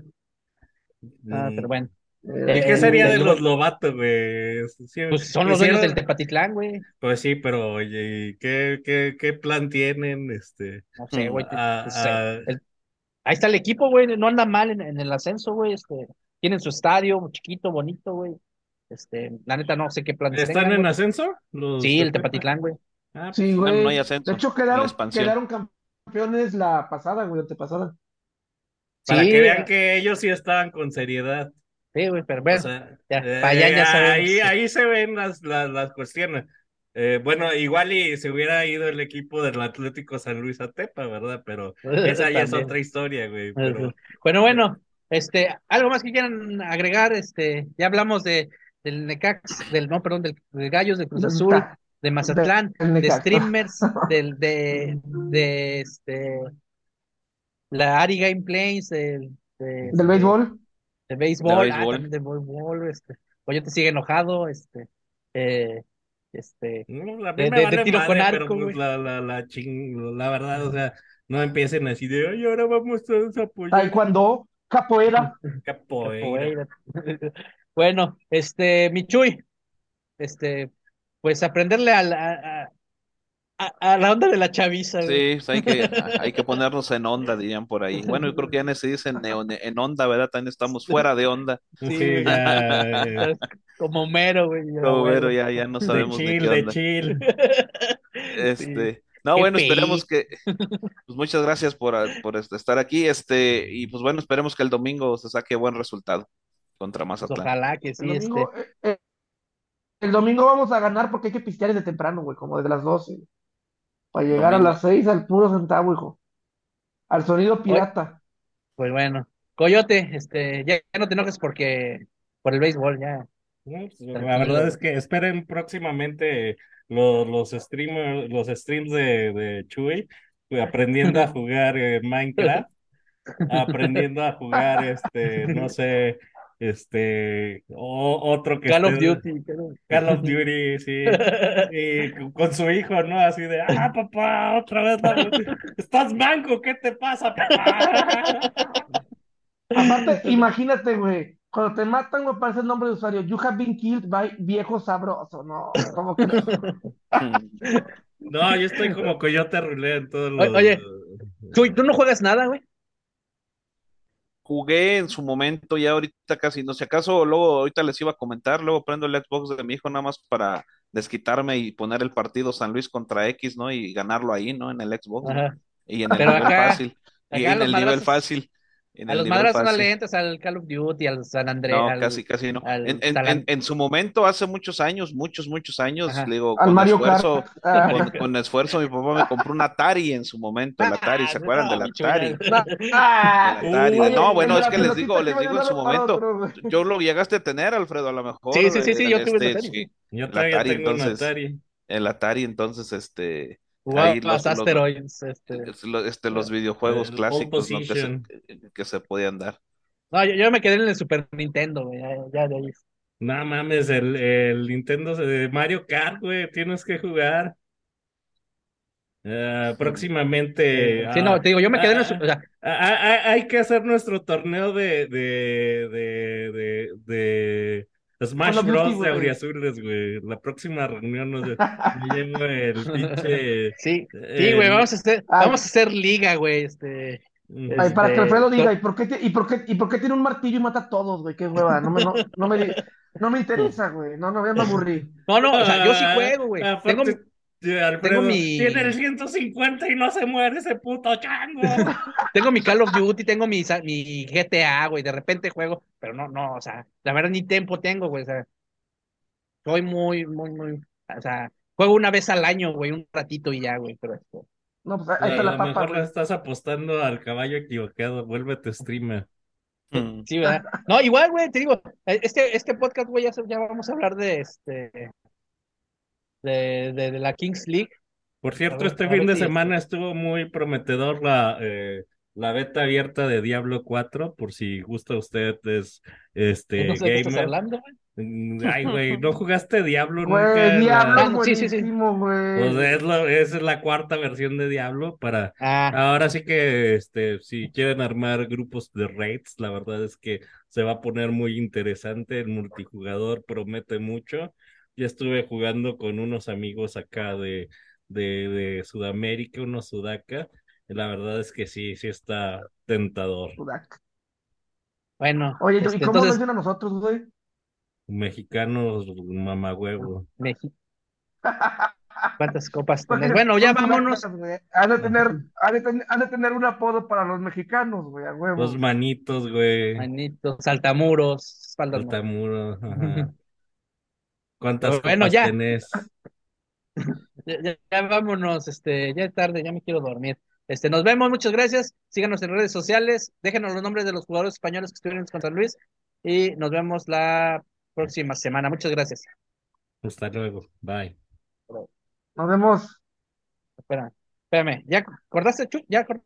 Ah, Mm. pero bueno. ¿Y Eh, qué sería de los Lobato, güey? Sí, Pues son los dueños del Tepatitlán, güey. Pues sí, pero oye, ¿y ¿qué, qué, qué plan tienen? Este, No sé, güey. a- pues, a- eh, el- ahí está el equipo, güey. No anda mal en, en el ascenso, güey. Este, tienen su estadio chiquito, bonito, güey. Este, la neta no sé qué planes ¿Están tengan, en ascenso? Los Sí, el? Tepatitlán, güey. Ah, pues, Sí, güey. no hay ascenso. De hecho, la quedaron, quedaron campeones la pasada, güey, antepasada. para Sí, que vean que ellos sí estaban con seriedad. Sí, güey, pero O bueno, sea, ya, eh, para allá ya sabemos. ahí, ahí se ven las, las, las cuestiones. Eh, bueno, igual y se hubiera ido el equipo del Atlético San Luis a Tepa, ¿verdad? Pero esa ya es otra historia, güey. Pero Bueno, bueno, este, algo más que quieran agregar, este, ya hablamos de del Necax, del, no, perdón, del, del Gallos, de Cruz Azul, de Mazatlán, Del de streamers, del, de, de, este, la Ari Game Plays, del, de, Del béisbol. de béisbol, De ah, béisbol. también de béisbol, este, Coyote sigue enojado, este, eh, este, no, a De- tiro con arco, pero pues la, la, la, ching- la verdad, o sea, no empiecen así de, ay, ahora vamos todos a apoyar Taekwondo, capoeira. capoeira. capoeira. Bueno, este, Michuy, este, pues aprenderle a la, a, a la onda de la chaviza, Sí, pues hay que, hay que ponernos en onda, dirían por ahí. Bueno, yo creo que ya se dice en, en onda, ¿verdad? También estamos fuera de onda. Sí, ya, Como Homero, güey. Como Homero, ya, ya no sabemos de chill, qué de onda. chill. Este, no, Qué bueno, esperemos que, pues muchas gracias por, por este, estar aquí, este, y pues bueno, esperemos que el domingo se saque buen resultado contra Pues Mazatlán. ojalá que El sí, domingo, este. eh, eh, el domingo vamos a ganar porque hay que pistear desde temprano, güey, como desde las 12. Para llegar Domingo. a las 6 al puro centavo, hijo. Al sonido pirata. Pues bueno. Coyote, este, ya, ya no te enojes porque, por el béisbol, ya. No, pues, La verdad es que esperen próximamente los, los, streamers, los streams de, de Chuy pues, aprendiendo a jugar eh, Minecraft, aprendiendo a jugar, este, no sé, este, o- otro que Call of Duty. creo. Call of Duty, sí. Y con- su hijo, ¿no? Así de, ah, papá, otra vez, la- estás manco, ¿qué te pasa, papá? Aparte, imagínate, güey, cuando te matan, güey, aparece el nombre de usuario. You have been killed by viejo sabroso, ¿no? ¿Cómo que No, yo estoy como coyote rulé en todos los... Oye, Chuy, ¿tú no juegas nada, güey? Jugué en su momento, ya ahorita casi, no sé acaso, luego ahorita les iba a comentar, luego prendo el Xbox de mi hijo nada más para desquitarme y poner el partido San Luis contra X, ¿no? Y ganarlo ahí, ¿no? En el Xbox. Y en el Pero nivel acá- fácil. Y en el nivel fácil. En A el los madrazos no le entras al Call of Duty, al San Andreas. No, al- casi, casi no. al En, en, Talan- en, en su momento, hace muchos años, muchos, muchos años, Ajá. le digo, Al con Mario esfuerzo. Ah, con, con esfuerzo, mi papá me compró un Atari en su momento, el Atari, ¿se Ah, acuerdan no, del Atari? ah, El Atari. Uy, No, bueno, es que les digo, les digo en su momento, yo lo llegaste a tener, Alfredo, a lo mejor. Sí, sí, sí, sí, yo tuve este, el Atari. sí, Yo el todavía Atari, tengo un entonces, Atari. el Atari, entonces, este, ahí los los, los, asteroides, este. este, los videojuegos El clásicos, ¿no? Que se, Position. que se podían dar. No, yo, yo me quedé en el Super Nintendo, güey. Ya, ya de ahí. No mames, el, el Nintendo de Mario Kart, güey, tienes que jugar. Ah, próximamente. Sí, no, ah, te digo, yo me quedé en el ah, Super. O sea, ah, ah, ah, hay que hacer nuestro torneo de, de, de, de, de Smash Call Bros. de. Auriazules, güey. La próxima reunión nos llevo el pinche. sí, sí, el- güey, vamos a hacer, Ay. vamos a hacer liga, güey. Este. Ay, para que Este, Alfredo diga, ¿y por qué, ti- y por qué, y por qué tiene un martillo y mata a todos, güey? Qué hueva, no me, no, no me, no me interesa, güey. No, no, ya me aburrí. No, no, o sea, yo sí Ah, juego, güey. Tengo Alfredo, mi- Tiene el 150 y no se muere ese puto chango. Tengo mi Call of Duty, tengo mi, GTA, güey, de repente juego, pero no, no, o sea, la verdad ni tiempo tengo, güey, o sea, soy muy, muy, muy, o sea, juego una vez al año, güey, un ratito y ya, güey, pero esto, No, pues ahí está la lo papa, mejor le estás apostando al caballo equivocado. Vuélvete streamer. Mm. sí, ¿verdad? No, igual, güey, te digo, eh, este, este podcast, güey, ya, ya vamos a hablar de este, de, de, de la Kings League, Por cierto, ver, este fin de si semana estuvo muy prometedor la, eh, la beta abierta de Diablo 4, por si gusta usted es este no sé de qué estás gamer. hablando, güey. Mm, Ay, güey, ¿no jugaste Diablo nunca? Güey, en Diablo la- es sí, sí, sí. Pues güey. es, lo- esa es la cuarta versión de Diablo para Ah, Ahora sí que este, si quieren armar grupos de raids, la verdad es que se va a poner muy interesante. El multijugador promete mucho. Ya estuve jugando con unos amigos acá de, de, de Sudamérica, unos sudaca. y La verdad es que sí, sí está tentador. Bueno, Oye, ¿y este, cómo entonces, vencen a nosotros, güey? Mexicanos, mamagüevo. México. ¿Cuántas copas tenés? Bueno, ya vámonos. Han de tener, han de, ten- han de tener un apodo para los mexicanos, güey, a huevo. Los manitos, güey. Manitos, saltamuros, espaldas. Altamuro, ajá. ¿Cuántas Bueno, copas ya. tenés? Ya, ya- ya vámonos, este, ya es tarde, ya me quiero dormir. Este, nos vemos, muchas gracias. Síganos en redes sociales, déjenos los nombres de los jugadores españoles que estuvieron contra Luis y nos vemos la próxima semana. Muchas gracias. Hasta luego. Bye. Nos vemos. Espera, espérame, ¿ya cortaste, Chu? ¿Ya cortaste?